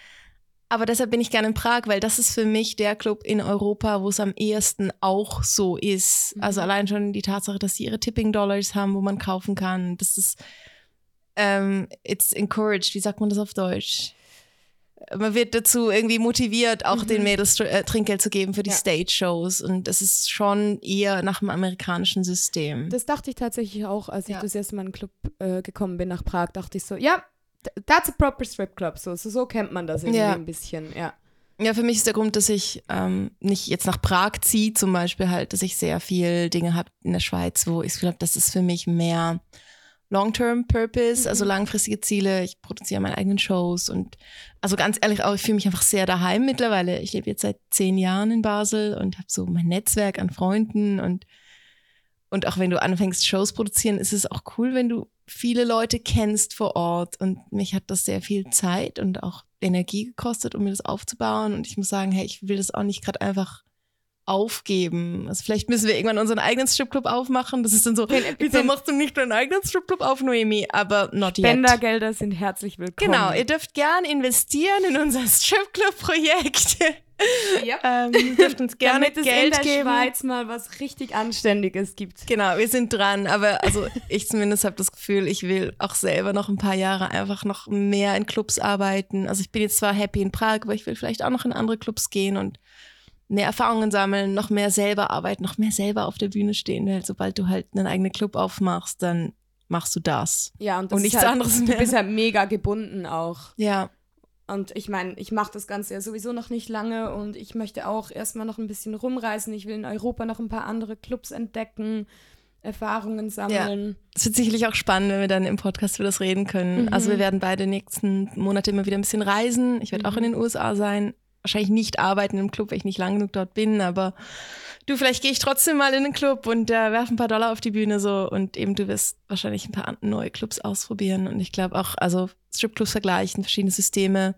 Aber deshalb bin ich gerne in Prag, weil das ist für mich der Club in Europa, wo es am ehesten auch so ist. Mhm. Also allein schon die Tatsache, dass sie ihre Tipping Dollars haben, wo man kaufen kann. Das ist ähm, it's encouraged, wie sagt man das auf Deutsch? Man wird dazu irgendwie motiviert, auch mhm. den Mädels äh, Trinkgeld zu geben für die ja. Stage-Shows. Und das ist schon eher nach dem amerikanischen System. Das dachte ich tatsächlich auch, als ich ja. das erste Mal in den Club äh, gekommen bin nach Prag, dachte ich so, ja, that's a proper strip club. So, so, so kennt man das irgendwie ja. ein bisschen, ja. Ja, für mich ist der Grund, dass ich ähm, nicht jetzt nach Prag ziehe, zum Beispiel halt, dass ich sehr viel Dinge habe in der Schweiz, wo ich glaube, das ist für mich mehr Long-Term Purpose, also mhm. langfristige Ziele. Ich produziere meine eigenen Shows und also ganz ehrlich auch, ich fühle mich einfach sehr daheim mittlerweile. Ich lebe jetzt seit zehn Jahren in Basel und habe so mein Netzwerk an Freunden und und auch wenn du anfängst, Shows produzieren, ist es auch cool, wenn du viele Leute kennst vor Ort. Und mich hat das sehr viel Zeit und auch Energie gekostet, um mir das aufzubauen. Und ich muss sagen, hey, ich will das auch nicht gerade einfach aufgeben. Also vielleicht müssen wir irgendwann unseren eigenen Stripclub aufmachen. Das ist dann so, wieso machst du nicht deinen eigenen Stripclub auf, Noemi? Aber not yet. Spendergelder sind herzlich willkommen. Genau, ihr dürft gern investieren in unser Stripclub-Projekt. Yep. ähm, dürft uns gerne Damit es Geld in der geben. Schweiz mal was richtig Anständiges gibt. Genau, wir sind dran. Aber also ich zumindest habe das Gefühl, ich will auch selber noch ein paar Jahre einfach noch mehr in Clubs arbeiten. Also ich bin jetzt zwar happy in Prag, aber ich will vielleicht auch noch in andere Clubs gehen und mehr Erfahrungen sammeln, noch mehr selber arbeiten, noch mehr selber auf der Bühne stehen. Weil sobald du halt einen eigenen Club aufmachst, dann machst du das. Ja, und, das und nichts halt, anderes mehr. Du bist ja mega gebunden auch. Ja. Und ich meine, ich mache das Ganze ja sowieso noch nicht lange und ich möchte auch erstmal noch ein bisschen rumreisen. Ich will in Europa noch ein paar andere Clubs entdecken, Erfahrungen sammeln. Es ja. wird sicherlich auch spannend, wenn wir dann im Podcast über das reden können. Mhm. Also wir werden beide nächsten Monate immer wieder ein bisschen reisen. Ich werde mhm. auch in den USA sein wahrscheinlich nicht arbeiten im Club, weil ich nicht lang genug dort bin, aber du, vielleicht gehe ich trotzdem mal in den Club und äh, werfe ein paar Dollar auf die Bühne so und eben du wirst wahrscheinlich ein paar neue Clubs ausprobieren und ich glaube auch, also Stripclubs vergleichen, verschiedene Systeme,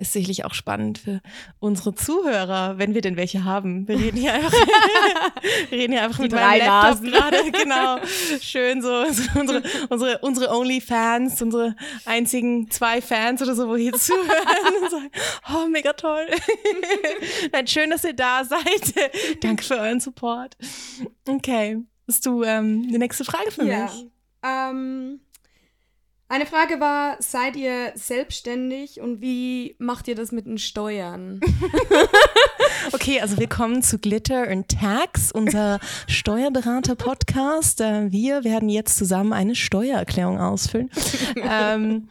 ist sicherlich auch spannend für unsere Zuhörer, wenn wir denn welche haben. Wir reden hier einfach, reden hier einfach Die mit drei Laptop gerade, genau. Schön so, so unsere, unsere, unsere Only-Fans, unsere einzigen zwei Fans oder so, wo hier zuhören und sagen, oh, mega toll. Nein, schön, dass ihr da seid. Danke für euren Support. Okay. Hast du ähm, die nächste Frage für ja. mich? Ähm, eine Frage war, seid ihr selbstständig und wie macht ihr das mit den Steuern? okay, also willkommen zu Glitter and Tax, unser Steuerberater-Podcast. Äh, wir werden jetzt zusammen eine Steuererklärung ausfüllen. ähm,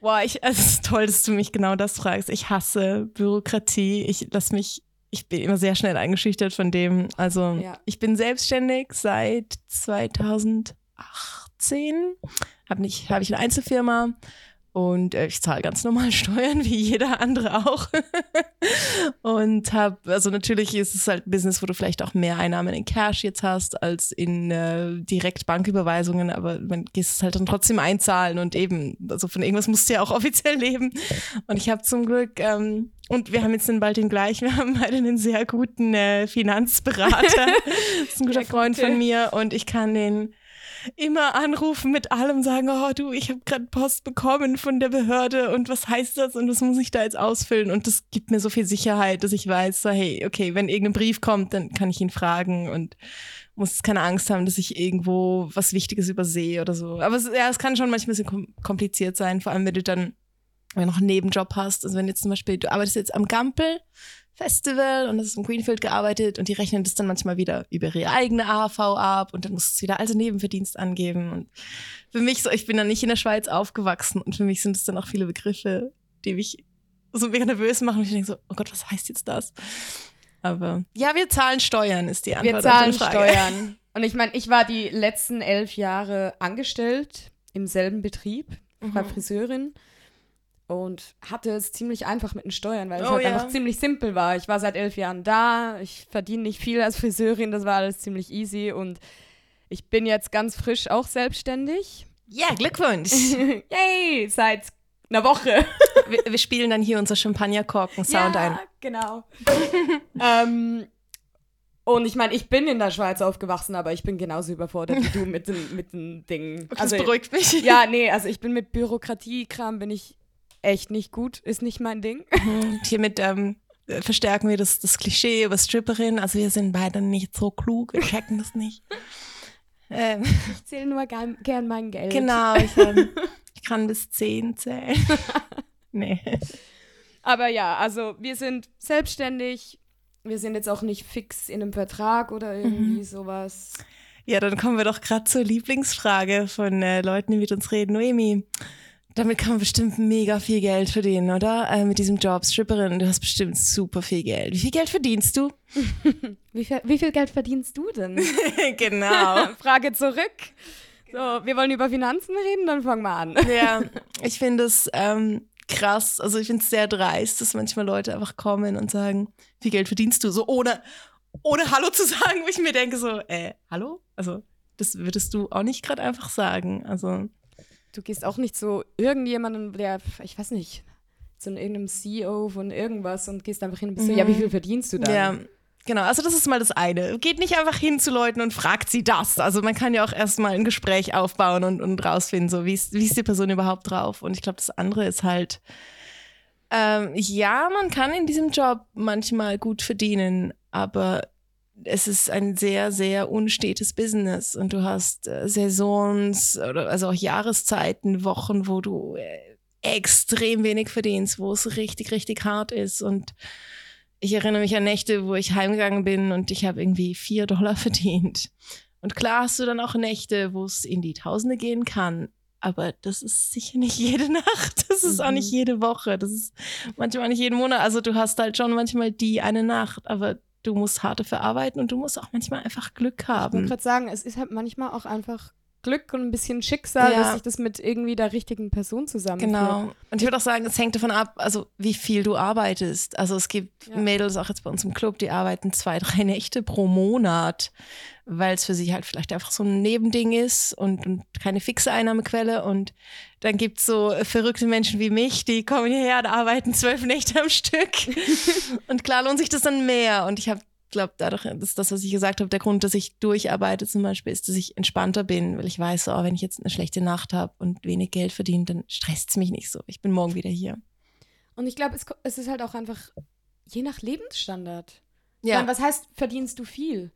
boah, ich, es ist toll, dass du mich genau das fragst. Ich hasse Bürokratie. Ich lass mich ich bin immer sehr schnell eingeschüchtert von dem. Also ja. ich bin selbstständig seit 2018 habe hab ich eine Einzelfirma und äh, ich zahle ganz normal Steuern, wie jeder andere auch. und habe, also natürlich ist es halt ein Business, wo du vielleicht auch mehr Einnahmen in Cash jetzt hast, als in äh, direkt Banküberweisungen, aber man gehst es halt dann trotzdem einzahlen und eben, also von irgendwas musst du ja auch offiziell leben. Und ich habe zum Glück, ähm, und wir haben jetzt dann bald den gleichen, wir haben beide einen sehr guten äh, Finanzberater. das ist ein guter Freund von mir und ich kann den immer anrufen mit allem, sagen, oh du, ich habe gerade Post bekommen von der Behörde und was heißt das und was muss ich da jetzt ausfüllen? Und das gibt mir so viel Sicherheit, dass ich weiß, so, hey, okay, wenn irgendein Brief kommt, dann kann ich ihn fragen und muss keine Angst haben, dass ich irgendwo was Wichtiges übersehe oder so. Aber es, ja, es kann schon manchmal ein bisschen kompliziert sein, vor allem wenn du dann wenn du noch einen Nebenjob hast. Also wenn jetzt zum Beispiel, du arbeitest jetzt am Gampel, Festival und das ist in Greenfield gearbeitet und die rechnen das dann manchmal wieder über ihre eigene AHV ab und dann musst du es wieder als Nebenverdienst angeben. Und für mich so, ich bin dann nicht in der Schweiz aufgewachsen und für mich sind es dann auch viele Begriffe, die mich so mega nervös machen und ich denke so, oh Gott, was heißt jetzt das? Aber ja, wir zahlen Steuern, ist die Antwort. Wir zahlen Steuern. Und ich meine, ich war die letzten elf Jahre angestellt im selben Betrieb, mhm. Friseurin. Und hatte es ziemlich einfach mit den Steuern, weil es Oh, halt ja. einfach ziemlich simpel war. Ich war seit elf Jahren da, ich verdiene nicht viel als Friseurin, das war alles ziemlich easy und ich bin jetzt ganz frisch auch selbstständig. Ja, Glückwunsch. Yay, seit einer Woche. wir, wir spielen dann hier unser Champagnerkorken-Sound ja, ein. genau. ähm, und ich meine, ich bin in der Schweiz aufgewachsen, aber ich bin genauso überfordert wie du mit den, mit den Dingen. Das beruhigt mich. ja, nee, also ich bin mit Bürokratiekram bin ich echt nicht gut, ist nicht mein Ding. Und hiermit ähm, äh, verstärken wir das, das Klischee über Stripperin. Also wir sind beide nicht so klug, wir checken das nicht. Ähm, Ich zähle nur gern, gern mein Geld. genau, ich, ähm, ich kann bis zehn zählen. nee. Aber ja, also wir sind selbstständig. Wir sind jetzt auch nicht fix in einem Vertrag oder irgendwie sowas. Ja, dann kommen wir doch gerade zur Lieblingsfrage von äh, Leuten, die mit uns reden. Noemi, damit kann man bestimmt mega viel Geld verdienen, oder? Äh, mit diesem Job, Stripperin, du hast bestimmt super viel Geld. Wie viel Geld verdienst du? Wie viel, wie viel Geld verdienst du denn? genau. Frage zurück. So, wir wollen über Finanzen reden, dann fangen wir an. Ja, ich finde es ähm, krass. Also ich finde es sehr dreist, dass manchmal Leute einfach kommen und sagen, wie viel Geld verdienst du? So ohne, ohne Hallo zu sagen, wo ich mir denke so, äh, hallo? Also das würdest du auch nicht gerade einfach sagen. Also Du gehst auch nicht so irgendjemanden, der, ich weiß nicht, so irgendeinem CEO von irgendwas und gehst einfach hin und bist so, ja, wie viel verdienst du dann? ja, genau. Also das ist mal das eine. Geht nicht einfach hin zu Leuten und fragt sie das. Also man kann ja auch erstmal ein Gespräch aufbauen und, und rausfinden, so wie ist, wie ist die Person überhaupt drauf. Und ich glaube, das andere ist halt, ähm, ja, man kann in diesem Job manchmal gut verdienen, aber es ist ein sehr, sehr unstetes Business und du hast äh, Saisons oder also auch Jahreszeiten, Wochen, wo du äh, extrem wenig verdienst, wo es richtig, richtig hart ist und ich erinnere mich an Nächte, wo ich heimgegangen bin und ich habe irgendwie vier Dollar verdient. Und klar hast du dann auch Nächte, wo es in die Tausende gehen kann. Aber das ist sicher nicht jede Nacht. Das ist auch Mhm. nicht jede Woche. Das ist manchmal nicht jeden Monat. Also du hast halt schon manchmal die eine Nacht, aber du musst hart dafür arbeiten und du musst auch manchmal einfach Glück Ich wollte haben. gerade sagen, es ist halt manchmal auch einfach Glück und ein bisschen Schicksal, Ja. dass sich das mit irgendwie der richtigen Person zusammenführt. Genau. Und ich würde auch sagen, es hängt davon ab, also wie viel du arbeitest. Also es gibt Ja. Mädels auch jetzt bei uns im Club, die arbeiten zwei, drei Nächte pro Monat, weil es für sie halt vielleicht einfach so ein Nebending ist und, und keine fixe Einnahmequelle. Und dann gibt es so verrückte Menschen wie mich, die kommen hierher und arbeiten zwölf Nächte am Stück. und klar lohnt sich das dann mehr. Und ich habe glaube, dadurch, das ist das, was ich gesagt habe, der Grund, dass ich durcharbeite zum Beispiel, ist, dass ich entspannter bin, weil ich weiß, so, oh, wenn ich jetzt eine schlechte Nacht habe und wenig Geld verdiene, dann stresst es mich nicht so. Ich bin morgen wieder hier. Und ich glaube, es, es ist halt auch einfach je nach Lebensstandard. Ich Ja, meine, was heißt, verdienst du viel?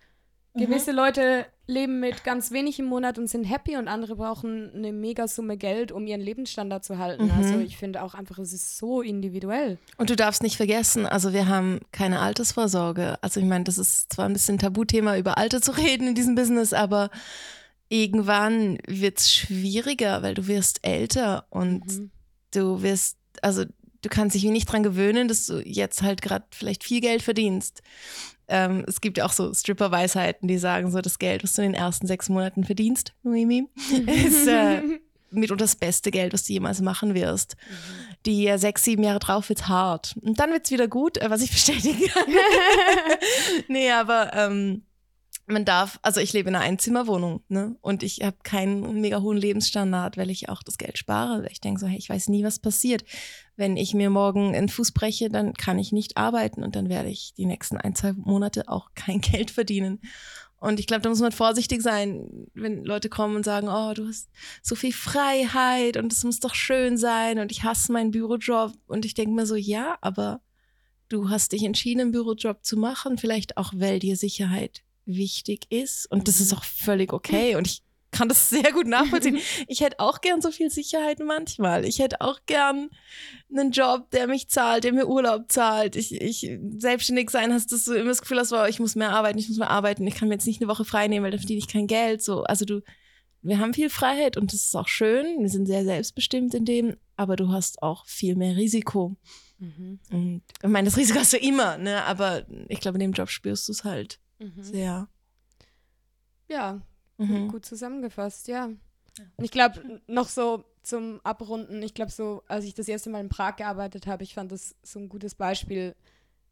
Gewisse Leute leben mit ganz wenig im Monat und sind happy und andere brauchen eine Megasumme Geld, um ihren Lebensstandard zu halten. Mhm. Also ich finde auch einfach, es ist so individuell. und du darfst nicht vergessen, also wir haben keine Altersvorsorge. Also ich meine, das ist zwar ein bisschen ein Tabuthema, über Alter zu reden in diesem Business, aber irgendwann wird es schwieriger, weil du wirst älter und Mhm. du wirst, also du kannst dich nicht dran gewöhnen, dass du jetzt halt gerade vielleicht viel Geld verdienst. Ähm, es gibt ja auch so Stripper-Weisheiten, die sagen so, das Geld, was du in den ersten sechs Monaten verdienst, Noemi, ist äh, mitunter das beste Geld, was du jemals machen wirst. Die äh, sechs, sieben Jahre drauf wird's hart. Und dann wird's wieder gut, äh, was ich bestätigen kann. nee, aber ähm, man darf, also ich lebe in einer Einzimmerwohnung, ne? Und ich habe keinen mega hohen Lebensstandard, weil ich auch das Geld spare. Ich denke so, hey, ich weiß nie, was passiert. Wenn ich mir morgen einen Fuß breche, dann kann ich nicht arbeiten und dann werde ich die nächsten ein, zwei Monate auch kein Geld verdienen. Und ich glaube, da muss man vorsichtig sein, wenn Leute kommen und sagen, oh, du hast so viel Freiheit und es muss doch schön sein und ich hasse meinen Bürojob. Und ich denke mir so, ja, aber du hast dich entschieden, einen Bürojob zu machen, vielleicht auch, weil dir Sicherheit wichtig ist. Und das ist auch völlig okay. Und ich kann das sehr gut nachvollziehen. Ich hätte auch gern so viel Sicherheit manchmal. Ich hätte auch gern einen Job, der mich zahlt, der mir Urlaub zahlt. Ich, ich selbstständig sein hast, dass du immer das Gefühl hast, wow, ich muss mehr arbeiten, ich muss mehr arbeiten. Ich kann mir jetzt nicht eine Woche frei nehmen, weil dann verdiene ich kein Geld. So, also du, wir haben viel Freiheit und das ist auch schön. Wir sind sehr selbstbestimmt in dem, aber du hast auch viel mehr Risiko. Mhm. Und ich meine, das Risiko hast du immer, ne? Aber ich glaube, in dem Job spürst du es halt Mhm. sehr. Ja, Mhm. gut zusammengefasst, ja. Und ich glaube, noch so zum Abrunden, ich glaube so, als ich das erste Mal in Prag gearbeitet habe, ich fand das so ein gutes Beispiel.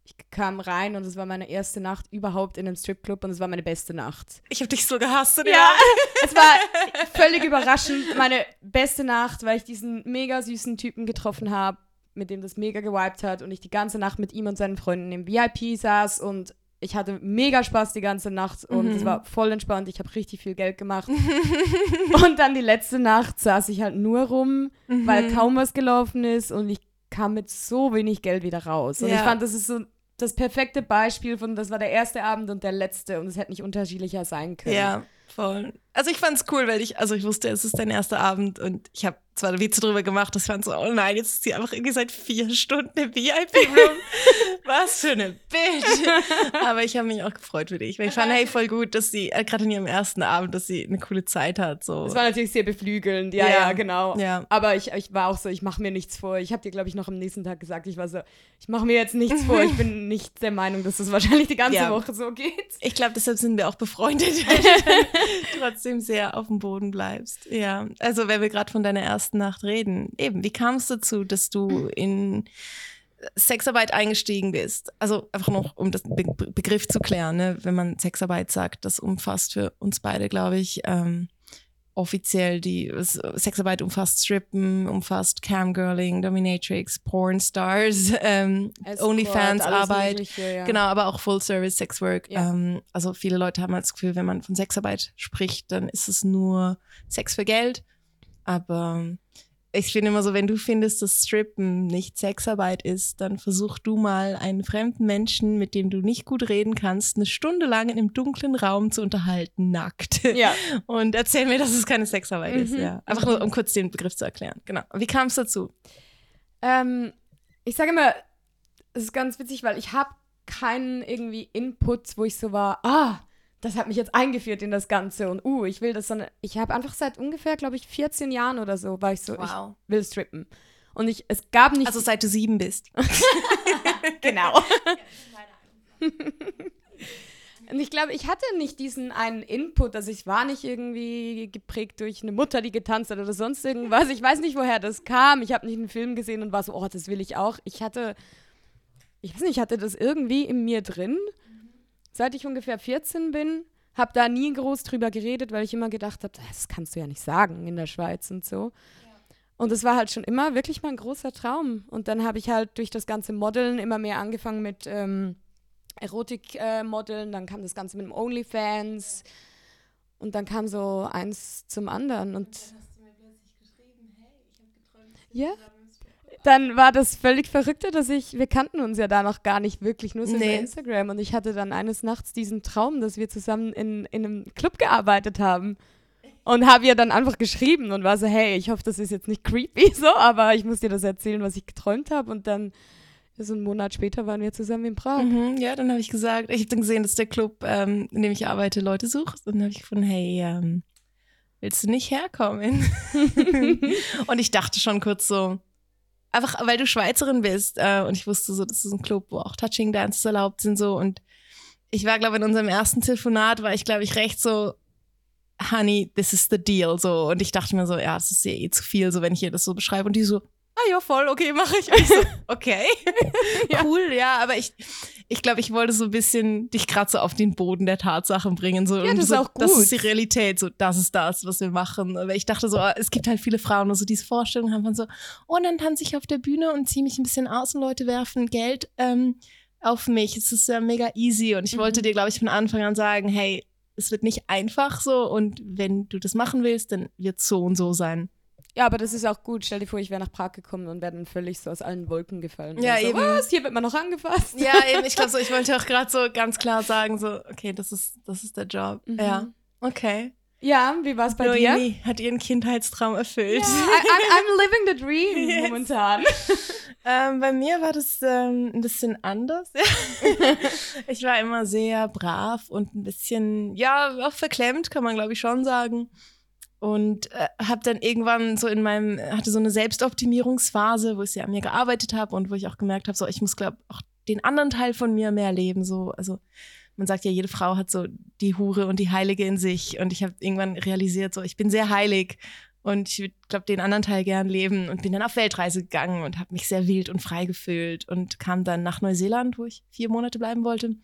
Ich kam rein und es war meine erste Nacht überhaupt in einem Stripclub und es war meine beste Nacht. Ich habe dich so gehasst. Ja, ja. es war völlig überraschend meine beste Nacht, weil ich diesen mega süßen Typen getroffen habe, mit dem das mega gewiped hat und ich die ganze Nacht mit ihm und seinen Freunden im VIP saß und ich hatte mega Spaß die ganze Nacht und mhm. es war voll entspannt. Ich habe richtig viel Geld gemacht. und dann die letzte Nacht saß ich halt nur rum, mhm. weil kaum was gelaufen ist und ich kam mit so wenig Geld wieder raus. Und ja. ich fand, das ist so das perfekte Beispiel von, das war der erste Abend und der letzte und es hätte nicht unterschiedlicher sein können. Ja, voll. Also ich fand es cool, weil ich, also ich wusste, es ist dein erster Abend und ich habe zwar Witze drüber gemacht, das fand so, oh nein, jetzt ist sie einfach irgendwie seit vier Stunden im VIP-Room. Was für eine Bitch. Aber ich habe mich auch gefreut für dich, weil ich fand, hey, voll gut, dass sie, äh, gerade in ihrem ersten Abend, dass sie eine coole Zeit hat. So. Das war natürlich sehr beflügelnd, ja, ja, ja genau. Ja. Aber ich, ich war auch so, ich mache mir nichts vor. Ich habe dir, glaube ich, noch am nächsten Tag gesagt, ich war so, ich mache mir jetzt nichts vor. Ich bin nicht der Meinung, dass das wahrscheinlich die ganze ja. Woche so geht. Ich glaube, deshalb sind wir auch befreundet, weil du trotzdem sehr auf dem Boden bleibst. Ja, also wenn wir gerade von deiner ersten Nacht reden, eben, wie kam es dazu, dass du in Sexarbeit eingestiegen bist? Also einfach noch, um das Be Begriff zu klären, ne? wenn man Sexarbeit sagt, das umfasst für uns beide, glaube ich, ähm, offiziell die Sexarbeit umfasst Strippen, umfasst Camgirling, Dominatrix, Pornstars, ähm, Onlyfans-Arbeit, ja. genau, aber auch Full-Service Sexwork. Ja. Ähm, also viele Leute haben halt das Gefühl, wenn man von Sexarbeit spricht, dann ist es nur Sex für Geld. Aber ich finde immer so, wenn du findest, dass Strippen nicht Sexarbeit ist, dann versuch du mal einen fremden Menschen, mit dem du nicht gut reden kannst, eine Stunde lang in einem dunklen Raum zu unterhalten, nackt. Ja. Und erzähl mir, dass es keine Sexarbeit mhm. ist. Ja. Einfach nur, um kurz den Begriff zu erklären. Genau. Wie kam es dazu? Ähm, ich sage immer, es ist ganz witzig, weil ich habe keinen irgendwie Input, wo ich so war, ah, das hat mich jetzt eingeführt in das Ganze und uh, ich will das, sondern ich habe einfach seit ungefähr, glaube ich, 14 Jahren oder so, war ich so, wow. ich will strippen. Und ich, es gab nicht. Also seit du sieben bist. genau. und ich glaube, ich hatte nicht diesen einen Input, also ich war nicht irgendwie geprägt durch eine Mutter, die getanzt hat oder sonst irgendwas. Ich weiß nicht, woher das kam. Ich habe nicht einen Film gesehen und war so, oh, das will ich auch. Ich hatte, ich weiß nicht, ich hatte das irgendwie in mir drin seit ich ungefähr 14 bin, habe da nie groß drüber geredet, weil ich immer gedacht habe, das kannst du ja nicht sagen in der Schweiz und so. Und es war halt schon immer wirklich mein großer Traum. Und dann habe ich halt durch das ganze Modeln immer mehr angefangen mit ähm, Erotik-Modeln, äh, dann kam das Ganze mit dem OnlyFans und dann kam so eins zum anderen. Und, und dann hast du mir plötzlich geschrieben, hey, ich habe geträumt, ja dann war das völlig verrückte, dass ich, wir kannten uns ja da noch gar nicht wirklich, nur so nee. über Instagram. Und ich hatte dann eines Nachts diesen Traum, dass wir zusammen in, in einem Club gearbeitet haben. Und habe ihr dann einfach geschrieben und war so, hey, ich hoffe, das ist jetzt nicht creepy so, aber ich muss dir das erzählen, was ich geträumt habe. Und dann, so einen Monat später, waren wir zusammen in Prag. Mhm, ja, dann habe ich gesagt, ich habe dann gesehen, dass der Club, ähm, in dem ich arbeite, Leute sucht. Und dann habe ich gefunden, hey, ähm, willst du nicht herkommen? und ich dachte schon kurz so, einfach weil du Schweizerin bist äh, und ich wusste so, das ist ein Club, wo auch Touching Dances erlaubt sind so. Und ich war glaube in unserem ersten Telefonat war ich glaube ich recht so Honey, this is the deal so. Und ich dachte mir so, ja, das ist ja eh zu viel so, wenn ich ihr das so beschreibe. Und die so ah ja, voll, okay, mache ich. ich so, okay, cool, ja, aber ich, ich glaube, ich wollte so ein bisschen dich gerade so auf den Boden der Tatsachen bringen. So, ja, das so, ist auch gut. Das ist die Realität, so, das ist das, was wir machen. Aber ich dachte so, ah, es gibt halt viele Frauen, die so diese Vorstellung haben von so, oh, und dann tanze ich auf der Bühne und ziehe mich ein bisschen aus und Leute werfen Geld ähm, auf mich. Es ist ja mega easy und ich mhm. wollte dir, glaube ich, von Anfang an sagen, hey, es wird nicht einfach so und wenn du das machen willst, dann wird es so und so sein. Ja, aber das ist auch gut. Stell dir vor, ich wäre nach Prag gekommen und wäre dann völlig so aus allen Wolken gefallen. Ja, so, eben. Was? Hier wird man noch angefasst. Ja, eben. Ich glaube so, ich wollte auch gerade so ganz klar sagen, so, okay, das ist, das ist der Job. Mhm. Ja. Okay. Ja, wie war es bei Noemi dir? hat ihren Kindheitstraum erfüllt. Yeah, I, I'm, living the dream yes. momentan. ähm, bei mir war das ähm, ein bisschen anders. ich war immer sehr brav und ein bisschen, ja, auch verklemmt, kann man glaube ich schon sagen und äh, habe dann irgendwann so in meinem hatte so eine Selbstoptimierungsphase, wo ich sehr an mir gearbeitet habe und wo ich auch gemerkt habe, so ich muss glaube auch den anderen Teil von mir mehr leben, so also man sagt ja, jede Frau hat so die Hure und die Heilige in sich. Und ich habe irgendwann realisiert, so, ich bin sehr heilig und ich glaube, den anderen Teil gern leben und bin dann auf Weltreise gegangen und habe mich sehr wild und frei gefühlt und kam dann nach Neuseeland, wo ich vier Monate bleiben wollte.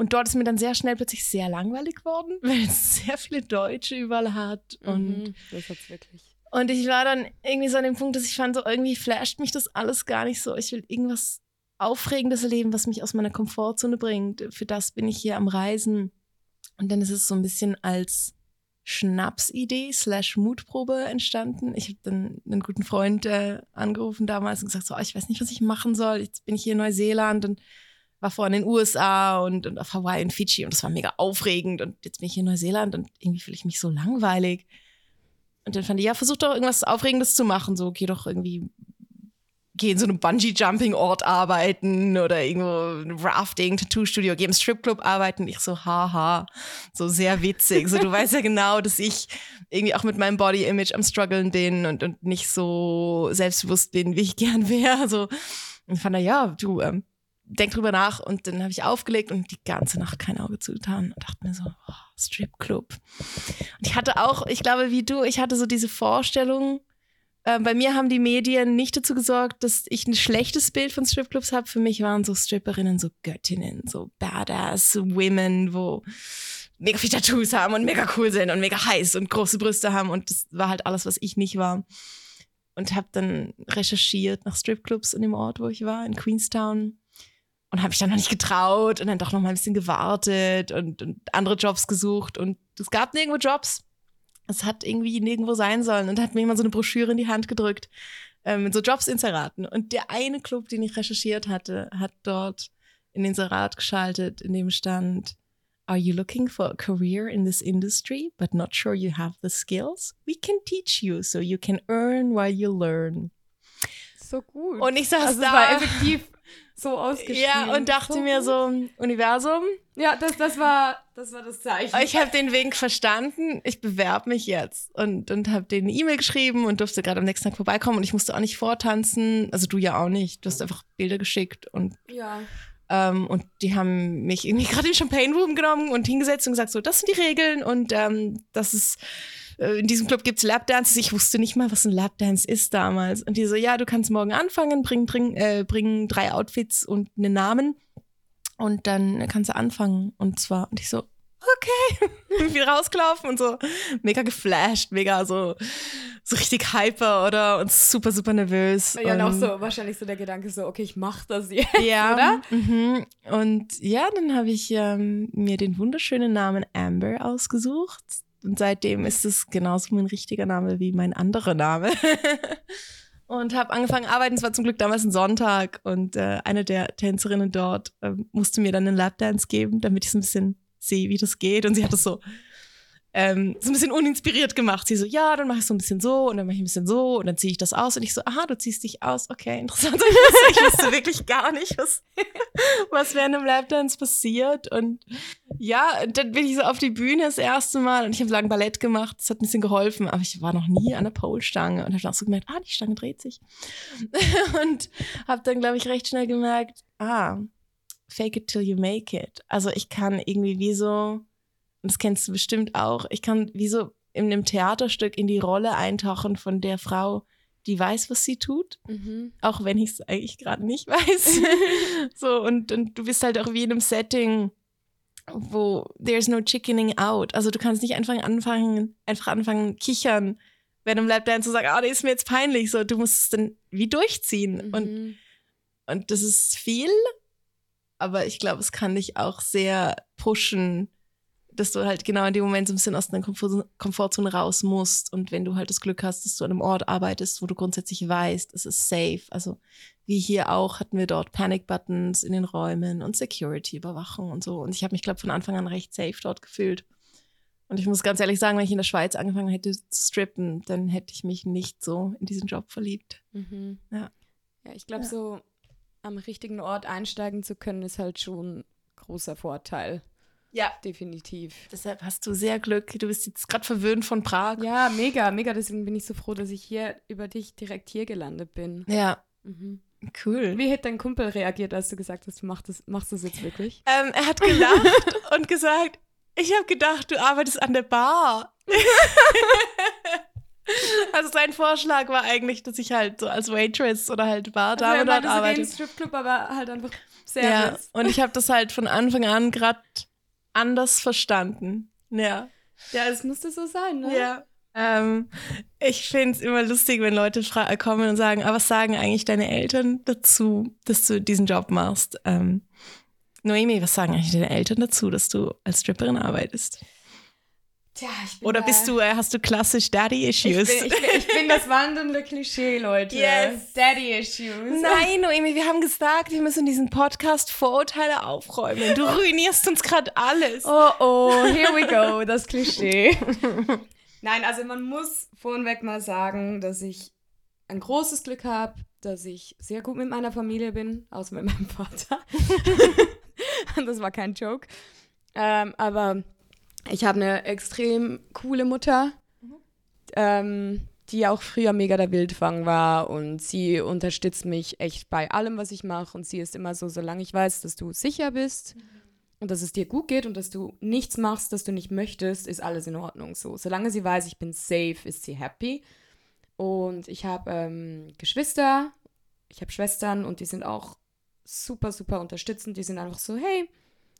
Und dort ist mir dann sehr schnell plötzlich sehr langweilig geworden, weil es sehr viele Deutsche überall hat. Und, Mhm, das hat's wirklich. und ich war dann irgendwie so an dem Punkt, dass ich fand, so irgendwie flasht mich das alles gar nicht so. Ich will irgendwas Aufregendes erleben, was mich aus meiner Komfortzone bringt. Für das bin ich hier am Reisen. Und dann ist es so ein bisschen als Schnapsidee slash Mutprobe entstanden. Ich habe dann einen guten Freund äh, angerufen damals und gesagt, so, oh, ich weiß nicht, was ich machen soll. Jetzt bin ich hier in Neuseeland und war vorhin in den USA und, und auf Hawaii und Fidschi und das war mega aufregend und jetzt bin ich hier in Neuseeland und irgendwie fühle ich mich so langweilig. Und dann fand ich, ja, versuch doch irgendwas Aufregendes zu machen. So, geh doch irgendwie, geh in so einem Bungee-Jumping-Ort arbeiten oder irgendwo ein Rafting, Tattoo-Studio, geh im Stripclub arbeiten. Ich so, haha, so sehr witzig. So, du weißt ja genau, dass ich irgendwie auch mit meinem Body-Image am struggeln bin und, und nicht so selbstbewusst bin, wie ich gern wäre. So, und fand er, ja, du, ähm, denk drüber nach. Und dann habe ich aufgelegt und die ganze Nacht kein Auge zugetan und dachte mir so, oh, Stripclub. Und ich hatte auch, ich glaube, wie du, ich hatte so diese Vorstellung, äh, bei mir haben die Medien nicht dazu gesorgt, dass ich ein schlechtes Bild von Stripclubs habe. Für mich waren so Stripperinnen so Göttinnen, so Badass Women, wo mega viele Tattoos haben und mega cool sind und mega heiß und große Brüste haben. Und das war halt alles, was ich nicht war. Und habe dann recherchiert nach Stripclubs in dem Ort, wo ich war, in Queenstown. Und habe mich dann noch nicht getraut und dann doch noch mal ein bisschen gewartet und, und andere Jobs gesucht. Und es gab nirgendwo Jobs. Es hat irgendwie nirgendwo sein sollen. Und da hat mir jemand so eine Broschüre in die Hand gedrückt ähm, mit so Jobsinseraten. Und der eine Club, den ich recherchiert hatte, hat dort in den Inserat geschaltet, in dem stand, Are you looking for a career in this industry, but not sure you have the skills? We can teach you so you can earn while you learn. So gut. Und ich saß also es da. war effektiv so ausgeschrieben. Ja, und dachte so mir so, Universum, Ja, das, das, war, das war das Zeichen. ich habe den Wink verstanden, ich bewerbe mich jetzt. Und, und habe denen eine E-Mail geschrieben und durfte gerade am nächsten Tag vorbeikommen und ich musste auch nicht vortanzen. Also du ja auch nicht. Du hast einfach Bilder geschickt und ja. Ähm, und die haben mich irgendwie gerade in den Champagne Room genommen und hingesetzt und gesagt, so, das sind die Regeln und ähm, das ist, in diesem Club gibt's Lapdances. Ich wusste nicht mal, was ein Lapdance ist damals. Und die so, ja, du kannst morgen anfangen, bring, bring, äh, bring drei Outfits und einen Namen und dann kannst du anfangen. Und zwar, und ich so, okay, wieder rausgelaufen und so mega geflasht, mega so, so richtig hyper oder und super, super nervös. Ja, und auch so, wahrscheinlich so der Gedanke so, okay, ich mach das jetzt. ja, oder? Mhm. Und ja, dann habe ich ähm, mir den wunderschönen Namen Amber ausgesucht. Und seitdem ist es genauso mein richtiger Name wie mein anderer Name. und habe angefangen arbeiten. Es war zum Glück damals ein Sonntag. Und äh, eine der Tänzerinnen dort ähm, musste mir dann einen Lapdance geben, damit ich so ein bisschen sehe, wie das geht. Und sie hat es so ähm, so ein bisschen uninspiriert gemacht. Sie so, ja, dann mache ich so ein bisschen so und dann mache ich ein bisschen so und dann ziehe ich das aus und ich so, aha, du ziehst dich aus, okay, interessant. Ich wusste, ich wusste wirklich gar nicht, was, was während dem Lapdance passiert und ja, dann bin ich so auf die Bühne das erste Mal und ich habe lang Ballett gemacht, das hat ein bisschen geholfen, aber ich war noch nie an der Pole-Stange und habe dann auch so gemerkt, ah, die Stange dreht sich und habe dann, glaube ich, recht schnell gemerkt, ah, fake it till you make it. Also ich kann irgendwie wie so das kennst du bestimmt auch, ich kann wie so in einem Theaterstück in die Rolle eintauchen von der Frau, die weiß, was sie tut, Mhm. auch wenn ich es eigentlich gerade nicht weiß. so, und, und du bist halt auch wie in einem Setting, wo there's no chickening out. Also du kannst nicht einfach anfangen, einfach anfangen, kichern, wenn im Lapdance zu sagen, ah, der ist mir jetzt peinlich. So, du musst es dann wie durchziehen. Und Mhm. und das ist viel, aber ich glaube, es kann dich auch sehr pushen, dass du halt genau in dem Moment so ein bisschen aus deiner Komfort Komfortzone raus musst. Und wenn du halt das Glück hast, dass du an einem Ort arbeitest, wo du grundsätzlich weißt, es ist safe. Also wie hier auch hatten wir dort Panic-Buttons in den Räumen und Security-Überwachung und so. Und ich habe mich, glaube von Anfang an recht safe dort gefühlt. Und ich muss ganz ehrlich sagen, wenn ich in der Schweiz angefangen hätte zu strippen, dann hätte ich mich nicht so in diesen Job verliebt. Mhm. Ja. Ja, ich glaube, Ja. so am richtigen Ort einsteigen zu können, ist halt schon ein großer Vorteil. Ja, Definitiv. Deshalb hast du sehr Glück. Du bist jetzt gerade verwöhnt von Prag. Ja, mega, mega. Deswegen bin ich so froh, dass ich hier über dich direkt hier gelandet bin. Ja, Mhm. Cool. Wie hätte dein Kumpel reagiert, als du gesagt hast, du machst das, machst das jetzt wirklich? Ähm, er hat gelacht und gesagt, ich habe gedacht, du arbeitest an der Bar. also sein Vorschlag war eigentlich, dass ich halt so als Waitress oder halt Bardame also dort arbeite. im Stripclub, aber halt einfach Ja, Service. und ich habe das halt von Anfang an gerade anders verstanden. Ja. Ja. es musste so sein, ne? Ja. Ähm, ich finde es immer lustig, wenn Leute kommen und sagen, aber was sagen eigentlich deine Eltern dazu, dass du diesen Job machst? Ähm, Noemi, was sagen eigentlich deine Eltern dazu, dass du als Stripperin arbeitest? Tja, ich bin Oder bist du, äh, hast du klassisch Daddy-Issues? Ich ich, ich bin das wandelnde Klischee, Leute. Yes. Daddy-Issues. Nein, Noemi, wir haben gesagt, wir müssen diesen Podcast Vorurteile aufräumen. Du ruinierst uns gerade alles. Oh oh, here we go, das Klischee. Nein, also man muss vornweg mal sagen, dass ich ein großes Glück habe, dass ich sehr gut mit meiner Familie bin, außer mit meinem Vater. das war kein Joke. Ähm, aber ich habe eine extrem coole Mutter, ähm, die auch früher mega der Wildfang war und sie unterstützt mich echt bei allem, was ich mache und sie ist immer so, solange ich weiß, dass du sicher bist und dass es dir gut geht und dass du nichts machst, das du nicht möchtest, ist alles in Ordnung so. Solange sie weiß, ich bin safe, ist sie happy. Und ich habe ähm, Geschwister, ich habe Schwestern und die sind auch super, super unterstützend. Die sind einfach so, hey,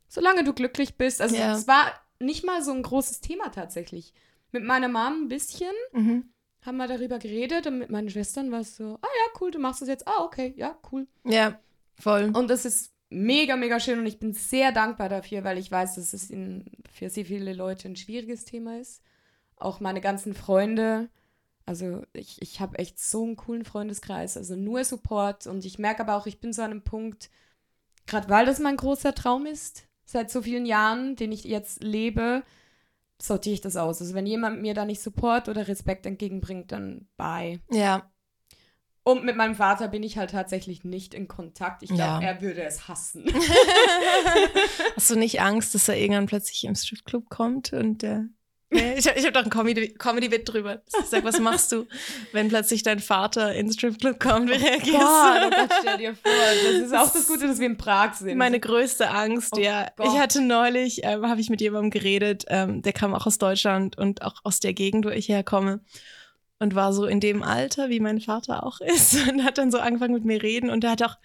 solange du glücklich bist. Also es war nicht mal so ein großes Thema tatsächlich. Mit meiner Mom ein bisschen Mhm. haben wir darüber geredet und mit meinen Schwestern war es so, ah ja, cool, du machst das jetzt. Ah, okay, ja, cool. Ja, voll. Und das ist mega, mega schön und ich bin sehr dankbar dafür, weil ich weiß, dass es in, für sehr viele Leute ein schwieriges Thema ist. Auch meine ganzen Freunde. Also ich, ich habe echt so einen coolen Freundeskreis, also nur Support und ich merke aber auch, ich bin so an einem Punkt, gerade weil das mein großer Traum ist, seit so vielen Jahren, den ich jetzt lebe, sortiere ich das aus. Also wenn jemand mir da nicht Support oder Respekt entgegenbringt, dann bye. Ja, Und mit meinem Vater bin ich halt tatsächlich nicht in Kontakt. Ich glaube, Ja. er würde es hassen. Hast du nicht Angst, dass er irgendwann plötzlich im Stripclub kommt und äh, nee, ich habe ich hab doch ein Comedy- Comedy-Bit drüber. Ich sag, was machst du, wenn plötzlich dein Vater ins Stripclub kommt? Wie reagierst Gott, oh du? Gott, stell dir vor. Das ist auch das Gute, dass wir in Prag sind. Meine größte Angst, Oh ja. Gott. Ich hatte neulich, ähm, habe ich mit jemandem geredet, ähm, der kam auch aus Deutschland und auch aus der Gegend, wo ich herkomme. Und war so in dem Alter, wie mein Vater auch ist. Und hat dann so angefangen mit mir reden. Und er hat auch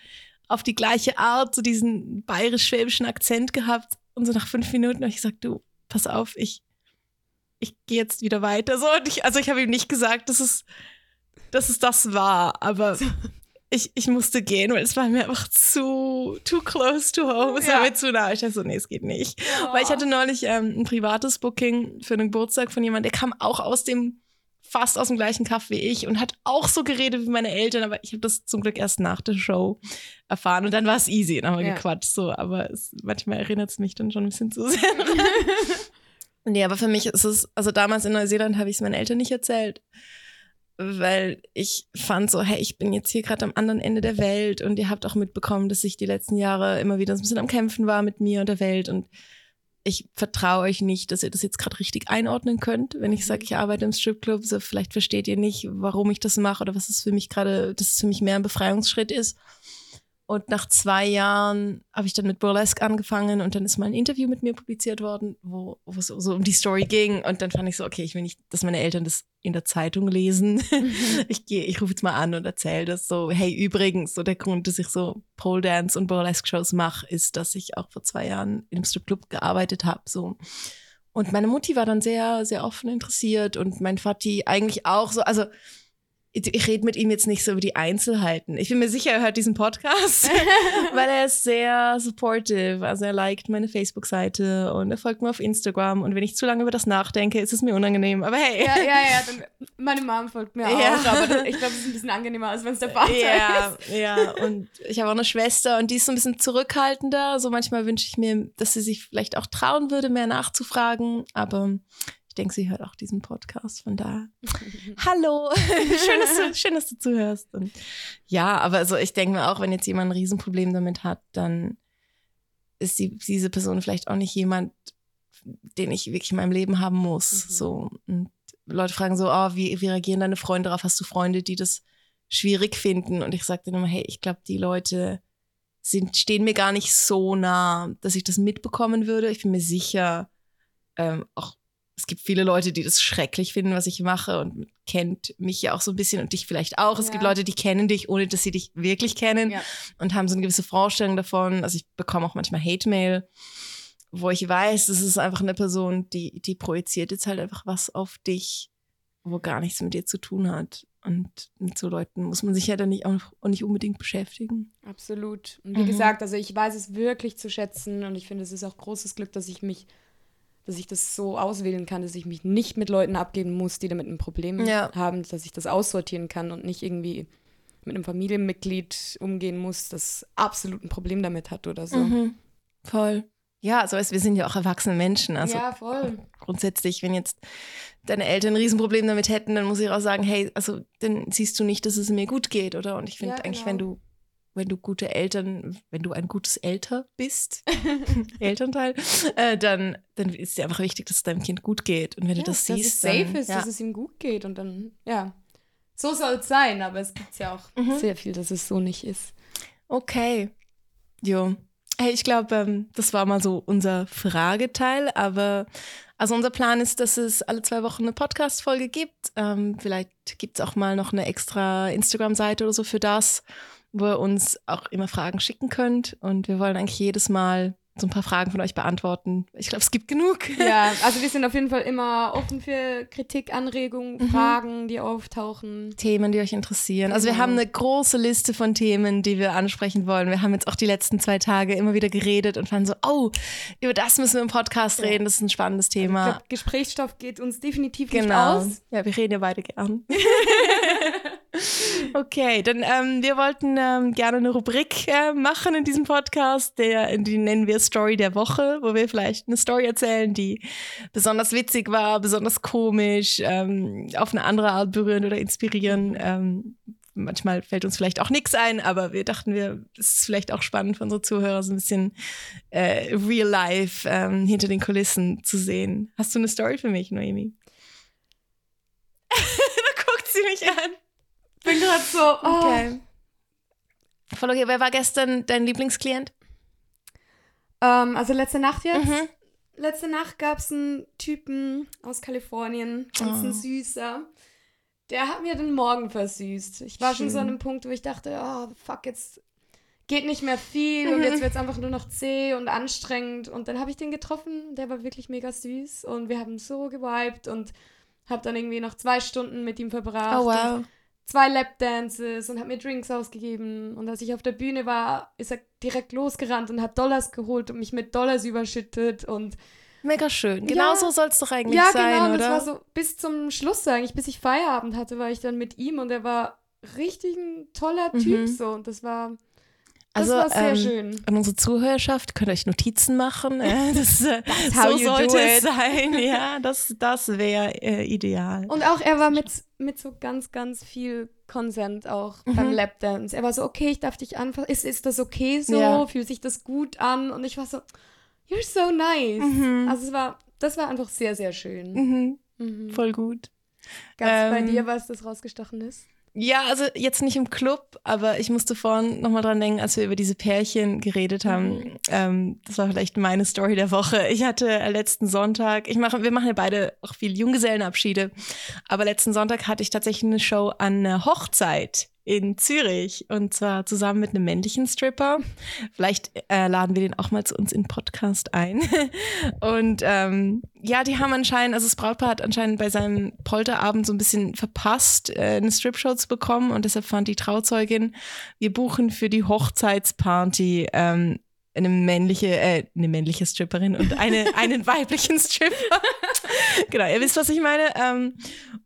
auf die gleiche Art so diesen bayerisch-schwäbischen Akzent gehabt. Und so nach fünf Minuten habe ich gesagt, du, pass auf, ich, ich gehe jetzt wieder weiter. So, ich, also ich habe ihm nicht gesagt, dass es, dass es das war, aber ich, ich musste gehen, weil es war mir einfach zu too close to home. Es Ja. war mir zu nah. Ich dachte so, nee, es geht nicht. Weil ich hatte neulich ähm, ein privates Booking für einen Geburtstag von jemandem, der kam auch aus dem, fast aus dem gleichen Kaff wie ich und hat auch so geredet wie meine Eltern, aber ich habe das zum Glück erst nach der Show erfahren und dann war es easy, dann haben wir Ja. gequatscht, so, aber es, manchmal erinnert es mich dann schon ein bisschen zu sehr. nee, aber für mich ist es, also damals in Neuseeland habe ich es meinen Eltern nicht erzählt, weil ich fand so, hey, ich bin jetzt hier gerade am anderen Ende der Welt und ihr habt auch mitbekommen, dass ich die letzten Jahre immer wieder so ein bisschen am Kämpfen war mit mir und der Welt und ich vertraue euch nicht, dass ihr das jetzt gerade richtig einordnen könnt. Wenn ich sage, ich arbeite im Stripclub, so vielleicht versteht ihr nicht, warum ich das mache oder was es für mich gerade, dass es für mich mehr ein Befreiungsschritt ist. Und nach zwei Jahren habe ich dann mit Burlesque angefangen und dann ist mal ein Interview mit mir publiziert worden, wo, wo es so um die Story ging. Und dann fand ich so, okay, ich will nicht, dass meine Eltern das in der Zeitung lesen. ich gehe, ich rufe jetzt mal an und erzähle das so, hey, übrigens, so der Grund, dass ich so Pole Dance und Burlesque Shows mache, ist, dass ich auch vor zwei Jahren in einem Stripclub gearbeitet habe. So. Und meine Mutti war dann sehr, sehr offen interessiert und mein Vati eigentlich auch so, also ich, rede mit ihm jetzt nicht so über die Einzelheiten. Ich bin mir sicher, er hört diesen Podcast, weil er ist sehr supportive. Also er liked meine Facebook-Seite und er folgt mir auf Instagram. Und wenn ich zu lange über das nachdenke, ist es mir unangenehm. Aber hey. ja, ja, ja. Dann, meine Mom folgt mir auch, Ja. aber das, ich glaube, es ist ein bisschen angenehmer, als wenn es der Vater ja, ist. ja, und ich habe auch eine Schwester und die ist so ein bisschen zurückhaltender. So manchmal wünsche ich mir, dass sie sich vielleicht auch trauen würde, mehr nachzufragen. Aber ich denke, sie hört auch diesen Podcast. Von da. Hallo, schön, dass du, schön, dass du zuhörst. Und ja, aber also ich denke mir auch, wenn jetzt jemand ein Riesenproblem damit hat, dann ist die, diese Person vielleicht auch nicht jemand, den ich wirklich in meinem Leben haben muss. Mhm. So und Leute fragen so, oh, wie, wie reagieren deine Freunde darauf? Hast du Freunde, die das schwierig finden. Und ich sagte dann immer, hey, ich glaube, die Leute sind, stehen mir gar nicht so nah, dass ich das mitbekommen würde. Ich bin mir sicher, ähm, auch es gibt viele Leute, die das schrecklich finden, was ich mache und kennt mich ja auch so ein bisschen und dich vielleicht auch. Es Ja. gibt Leute, die kennen dich, ohne dass sie dich wirklich kennen Ja. und haben so eine gewisse Vorstellung davon. Also ich bekomme auch manchmal Hate-Mail, wo ich weiß, das ist einfach eine Person, die, die projiziert jetzt halt einfach was auf dich, wo gar nichts mit dir zu tun hat. Und mit so Leuten muss man sich ja dann nicht auch, nicht unbedingt beschäftigen. Absolut. Und wie Mhm. gesagt, also ich weiß es wirklich zu schätzen und ich finde, es ist auch großes Glück, dass ich mich, dass ich das so auswählen kann, dass ich mich nicht mit Leuten abgeben muss, die damit ein Problem Ja. haben, dass ich das aussortieren kann und nicht irgendwie mit einem Familienmitglied umgehen muss, das absolut ein Problem damit hat oder so. Mhm. Voll. Ja, also wir sind ja auch erwachsene Menschen. Also ja, voll. grundsätzlich, wenn jetzt deine Eltern ein Riesenproblem damit hätten, dann muss ich auch sagen, hey, also dann siehst du nicht, dass es mir gut geht, oder? Und ich finde Ja, eigentlich, genau. wenn du, wenn du gute Eltern, wenn du ein gutes Elter bist, Elternteil, äh, dann, dann ist dir einfach wichtig, dass es deinem Kind gut geht. Und wenn Ja, du das dass siehst, es safe dann, ist, ja. dass es ihm gut geht und dann, ja. So soll es sein, aber es gibt ja auch Mhm. sehr viel, dass es so nicht ist. Okay. Jo. Hey, ich glaube, ähm, das war mal so unser Frageteil, aber also unser Plan ist, dass es alle zwei Wochen eine Podcast-Folge gibt. Ähm, vielleicht gibt es auch mal noch eine extra Instagram-Seite oder so für das, wo ihr uns auch immer Fragen schicken könnt. Und wir wollen eigentlich jedes Mal so ein paar Fragen von euch beantworten. Ich glaube, es gibt genug. Ja, also wir sind auf jeden Fall immer offen für Kritik, Anregungen, Mhm. Fragen, die auftauchen. Themen, die euch interessieren. Also wir Genau. haben eine große Liste von Themen, die wir ansprechen wollen. Wir haben jetzt auch die letzten zwei Tage immer wieder geredet und fanden so, oh, über das müssen wir im Podcast Ja. reden. Das ist ein spannendes Ich Thema. glaube, Gesprächsstoff geht uns definitiv nicht genau. aus. Ja, wir reden ja beide gern. okay, dann ähm, wir wollten ähm, gerne eine Rubrik äh, machen in diesem Podcast, der, die nennen wir Story der Woche, wo wir vielleicht eine Story erzählen, die besonders witzig war, besonders komisch, ähm, auf eine andere Art berühren oder inspirieren. Ähm, manchmal fällt uns vielleicht auch nichts ein, aber wir dachten, wir, es ist vielleicht auch spannend für unsere Zuhörer, so ein bisschen äh, real life ähm, hinter den Kulissen zu sehen. Hast du eine Story für mich, Noemi? da guckt sie mich an. Bin gerade so, oh. Okay. Voll okay. Wer war gestern dein Lieblingsklient? Ähm, also letzte Nacht jetzt. Mhm. Letzte Nacht gab es einen Typen aus Kalifornien, ganz Oh. ein süßer. Der hat mir den Morgen versüßt. Ich war schon so an Schön. einem Punkt, wo ich dachte, oh, fuck, jetzt geht nicht mehr viel und Mhm. jetzt wird es einfach nur noch zäh und anstrengend. Und dann habe ich den getroffen, der war wirklich mega süß und wir haben so gewiped und habe dann irgendwie noch zwei Stunden mit ihm verbracht. Oh und wow. Zwei Lapdances und hat mir Drinks ausgegeben. Und als ich auf der Bühne war, ist er direkt losgerannt und hat Dollars geholt und mich mit Dollars überschüttet. Und Mega schön. Genau Ja. so soll es doch eigentlich ja, sein, genau, und oder? das war so bis zum Schluss eigentlich, bis ich Feierabend hatte, war ich dann mit ihm und er war richtig ein toller Typ Mhm. so. Und das war, das Also, war sehr ähm, schön. An unsere Zuhörerschaft könnt ihr euch Notizen machen. Äh, das, äh, so sollte es sein. Ja, das, das wäre äh, ideal. Und auch er war mit, mit so ganz, ganz viel Consent auch beim Mhm. Lapdance. Er war so, okay, ich darf dich anfassen. Ist, ist das okay so? Ja. Fühlt sich das gut an? Und ich war so, you're so nice. Mhm. Also es war, das war einfach sehr, sehr schön. Mhm, Mhm. voll gut. Gab es bei Ähm, dir was, das rausgestochen ist? Ja, also jetzt nicht im Club, aber ich musste vorhin nochmal dran denken, als wir über diese Pärchen geredet haben. Mhm. Ähm, das war vielleicht meine Story der Woche. Ich hatte letzten Sonntag, ich mache, wir machen ja beide auch viel Junggesellenabschiede, aber letzten Sonntag hatte ich tatsächlich eine Show an einer Hochzeit in Zürich und zwar zusammen mit einem männlichen Stripper. Vielleicht äh, laden wir den auch mal zu uns in Podcast ein. Und ähm, ja, die haben anscheinend, also das Brautpaar hat anscheinend bei seinem Polterabend so ein bisschen verpasst, äh, eine Stripshow zu bekommen und deshalb fand die Trauzeugin, wir buchen für die Hochzeitsparty ähm, eine männliche, äh, eine männliche Stripperin und eine, einen weiblichen Stripper. genau, ihr wisst, was ich meine. Ähm,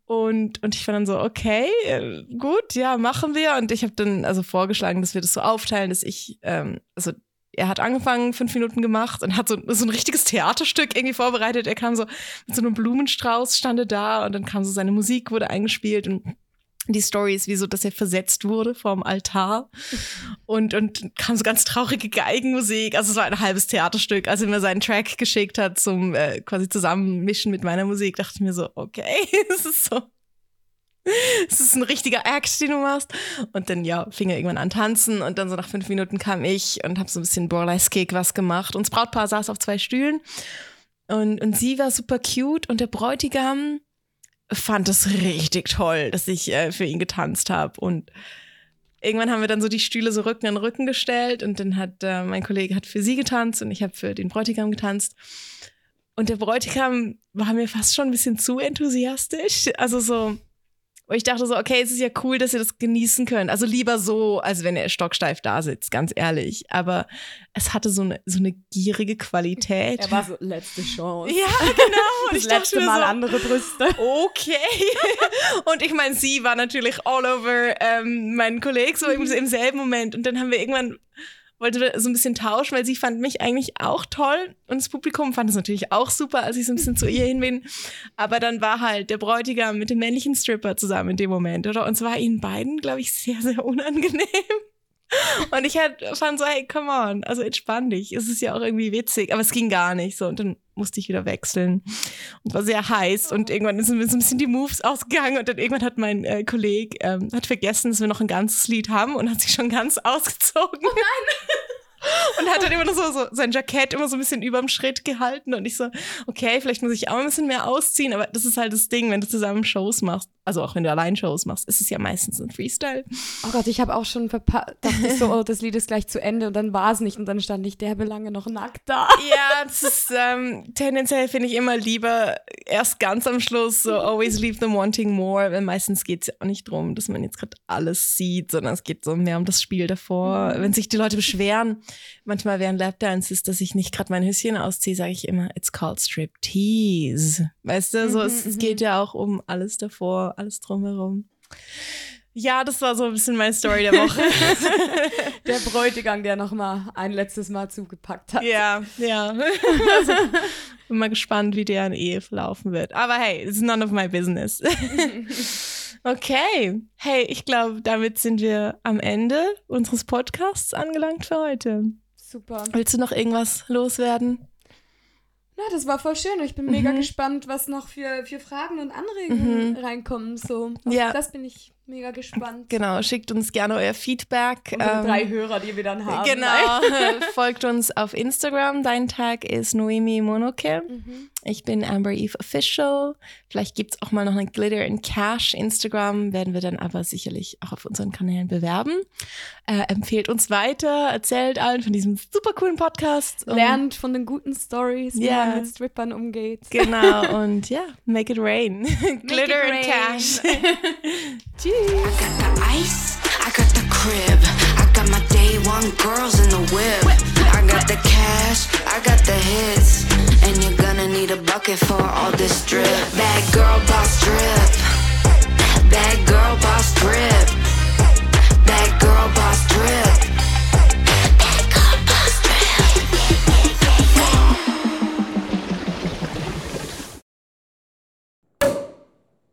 und, und ich war dann so, okay, äh, gut, ja, machen wir. Und ich habe dann also vorgeschlagen, dass wir das so aufteilen, dass ich, ähm, also er hat angefangen, fünf Minuten gemacht und hat so, so ein richtiges Theaterstück irgendwie vorbereitet. Er kam so mit so einem Blumenstrauß, stand er da und dann kam so seine Musik, wurde eingespielt und die Story ist wie so, dass er versetzt wurde vorm Altar und, und kam so ganz traurige Geigenmusik. Also es war ein halbes Theaterstück. Als er mir seinen Track geschickt hat zum äh, quasi Zusammenmischen mit meiner Musik, dachte ich mir so, okay, es ist so. es ist ein richtiger Act, den du machst. Und dann, ja, fing er irgendwann an tanzen und dann so nach fünf Minuten kam ich und habe so ein bisschen Burlesque was gemacht. Und das Brautpaar saß auf zwei Stühlen und, und sie war super cute und der Bräutigam fand es richtig toll, dass ich äh, für ihn getanzt habe und irgendwann haben wir dann so die Stühle so Rücken an Rücken gestellt und dann hat äh, mein Kollege hat für sie getanzt und ich habe für den Bräutigam getanzt. Und der Bräutigam war mir fast schon ein bisschen zu enthusiastisch. Also so, wo ich dachte so, okay, es ist ja cool, dass ihr das genießen könnt. Also lieber so, als wenn er stocksteif da sitzt, ganz ehrlich. Aber es hatte so eine, so eine gierige Qualität. Er war so, letzte Chance. Ja, genau. Und Das ich letzte dachte Mal so, andere Brüste. Okay. Und ich meine, sie war natürlich all over ähm, mein Kollege, so im, im selben Moment. Und dann haben wir irgendwann, wollte so ein bisschen tauschen, weil sie fand mich eigentlich auch toll. Und das Publikum fand es natürlich auch super, als ich so ein bisschen zu ihr hin bin. Aber dann war halt der Bräutigam mit dem männlichen Stripper zusammen in dem Moment, oder? Und es war ihnen beiden, glaube ich, sehr, sehr unangenehm. Und ich halt fand so, hey, come on, also entspann dich. Es ist ja auch irgendwie witzig, aber es ging gar nicht so. Und dann musste ich wieder wechseln. Und war sehr heiß und irgendwann sind so ein bisschen die Moves ausgegangen und dann irgendwann hat mein äh, Kollege ähm, hat vergessen, dass wir noch ein ganzes Lied haben und hat sich schon ganz ausgezogen. Oh nein! Und hat dann immer nur so, so sein Jackett immer so ein bisschen überm Schritt gehalten und ich so, okay, vielleicht muss ich auch ein bisschen mehr ausziehen, aber das ist halt das Ding, wenn du zusammen Shows machst, also auch wenn du allein Shows machst, ist es ja meistens ein Freestyle. Oh Gott, ich habe auch schon verpasst, dachte ich so, oh, das Lied ist gleich zu Ende und dann war es nicht und dann stand ich derbe lange noch nackt da. Ja, das ist ähm, tendenziell finde ich immer lieber erst ganz am Schluss so always leave them wanting more, weil meistens geht es ja auch nicht darum, dass man jetzt gerade alles sieht, sondern es geht so mehr um das Spiel davor. Wenn sich die Leute beschweren, manchmal während Lapdance dass ich nicht gerade mein Höschen ausziehe, sage ich immer, it's called striptease. Weißt du, so es, es geht ja auch um alles davor, alles drumherum. Ja, das war so ein bisschen meine Story der Woche. Der Bräutigam, der noch mal ein letztes Mal zugepackt hat. Ja, ja. Also, bin mal gespannt, wie deren Ehe verlaufen wird. Aber hey, it's none of my business. okay. Hey, ich glaube, damit sind wir am Ende unseres Podcasts angelangt für heute. Super. Willst du noch irgendwas loswerden? Na, das war voll schön. Ich bin mega gespannt, was noch für, für Fragen und Anregungen reinkommen. So, auf Ja. das bin ich mega gespannt. Genau, schickt uns gerne euer Feedback. Unsere Ähm, drei Hörer, die wir dann haben. Genau, folgt uns auf Instagram. Dein Tag ist Noemi Monoke. Ich bin Amber Eve Official. Vielleicht gibt es auch mal noch eine Glitter and Cash Instagram, werden wir dann aber sicherlich auch auf unseren Kanälen bewerben. Äh, empfehlt uns weiter, erzählt allen von diesem super coolen Podcast. Lernt von den guten Stories, wie Ja. man mit Strippern umgeht. Genau, und ja, make it rain. Glitter and rain. Cash. Tschüss. I got the ice, I got the crib, I got my day one girls in the whip. I got the cash, I got the hits, and you're gonna need a bucket for all this drip. Bad girl boss drip, bad girl boss drip.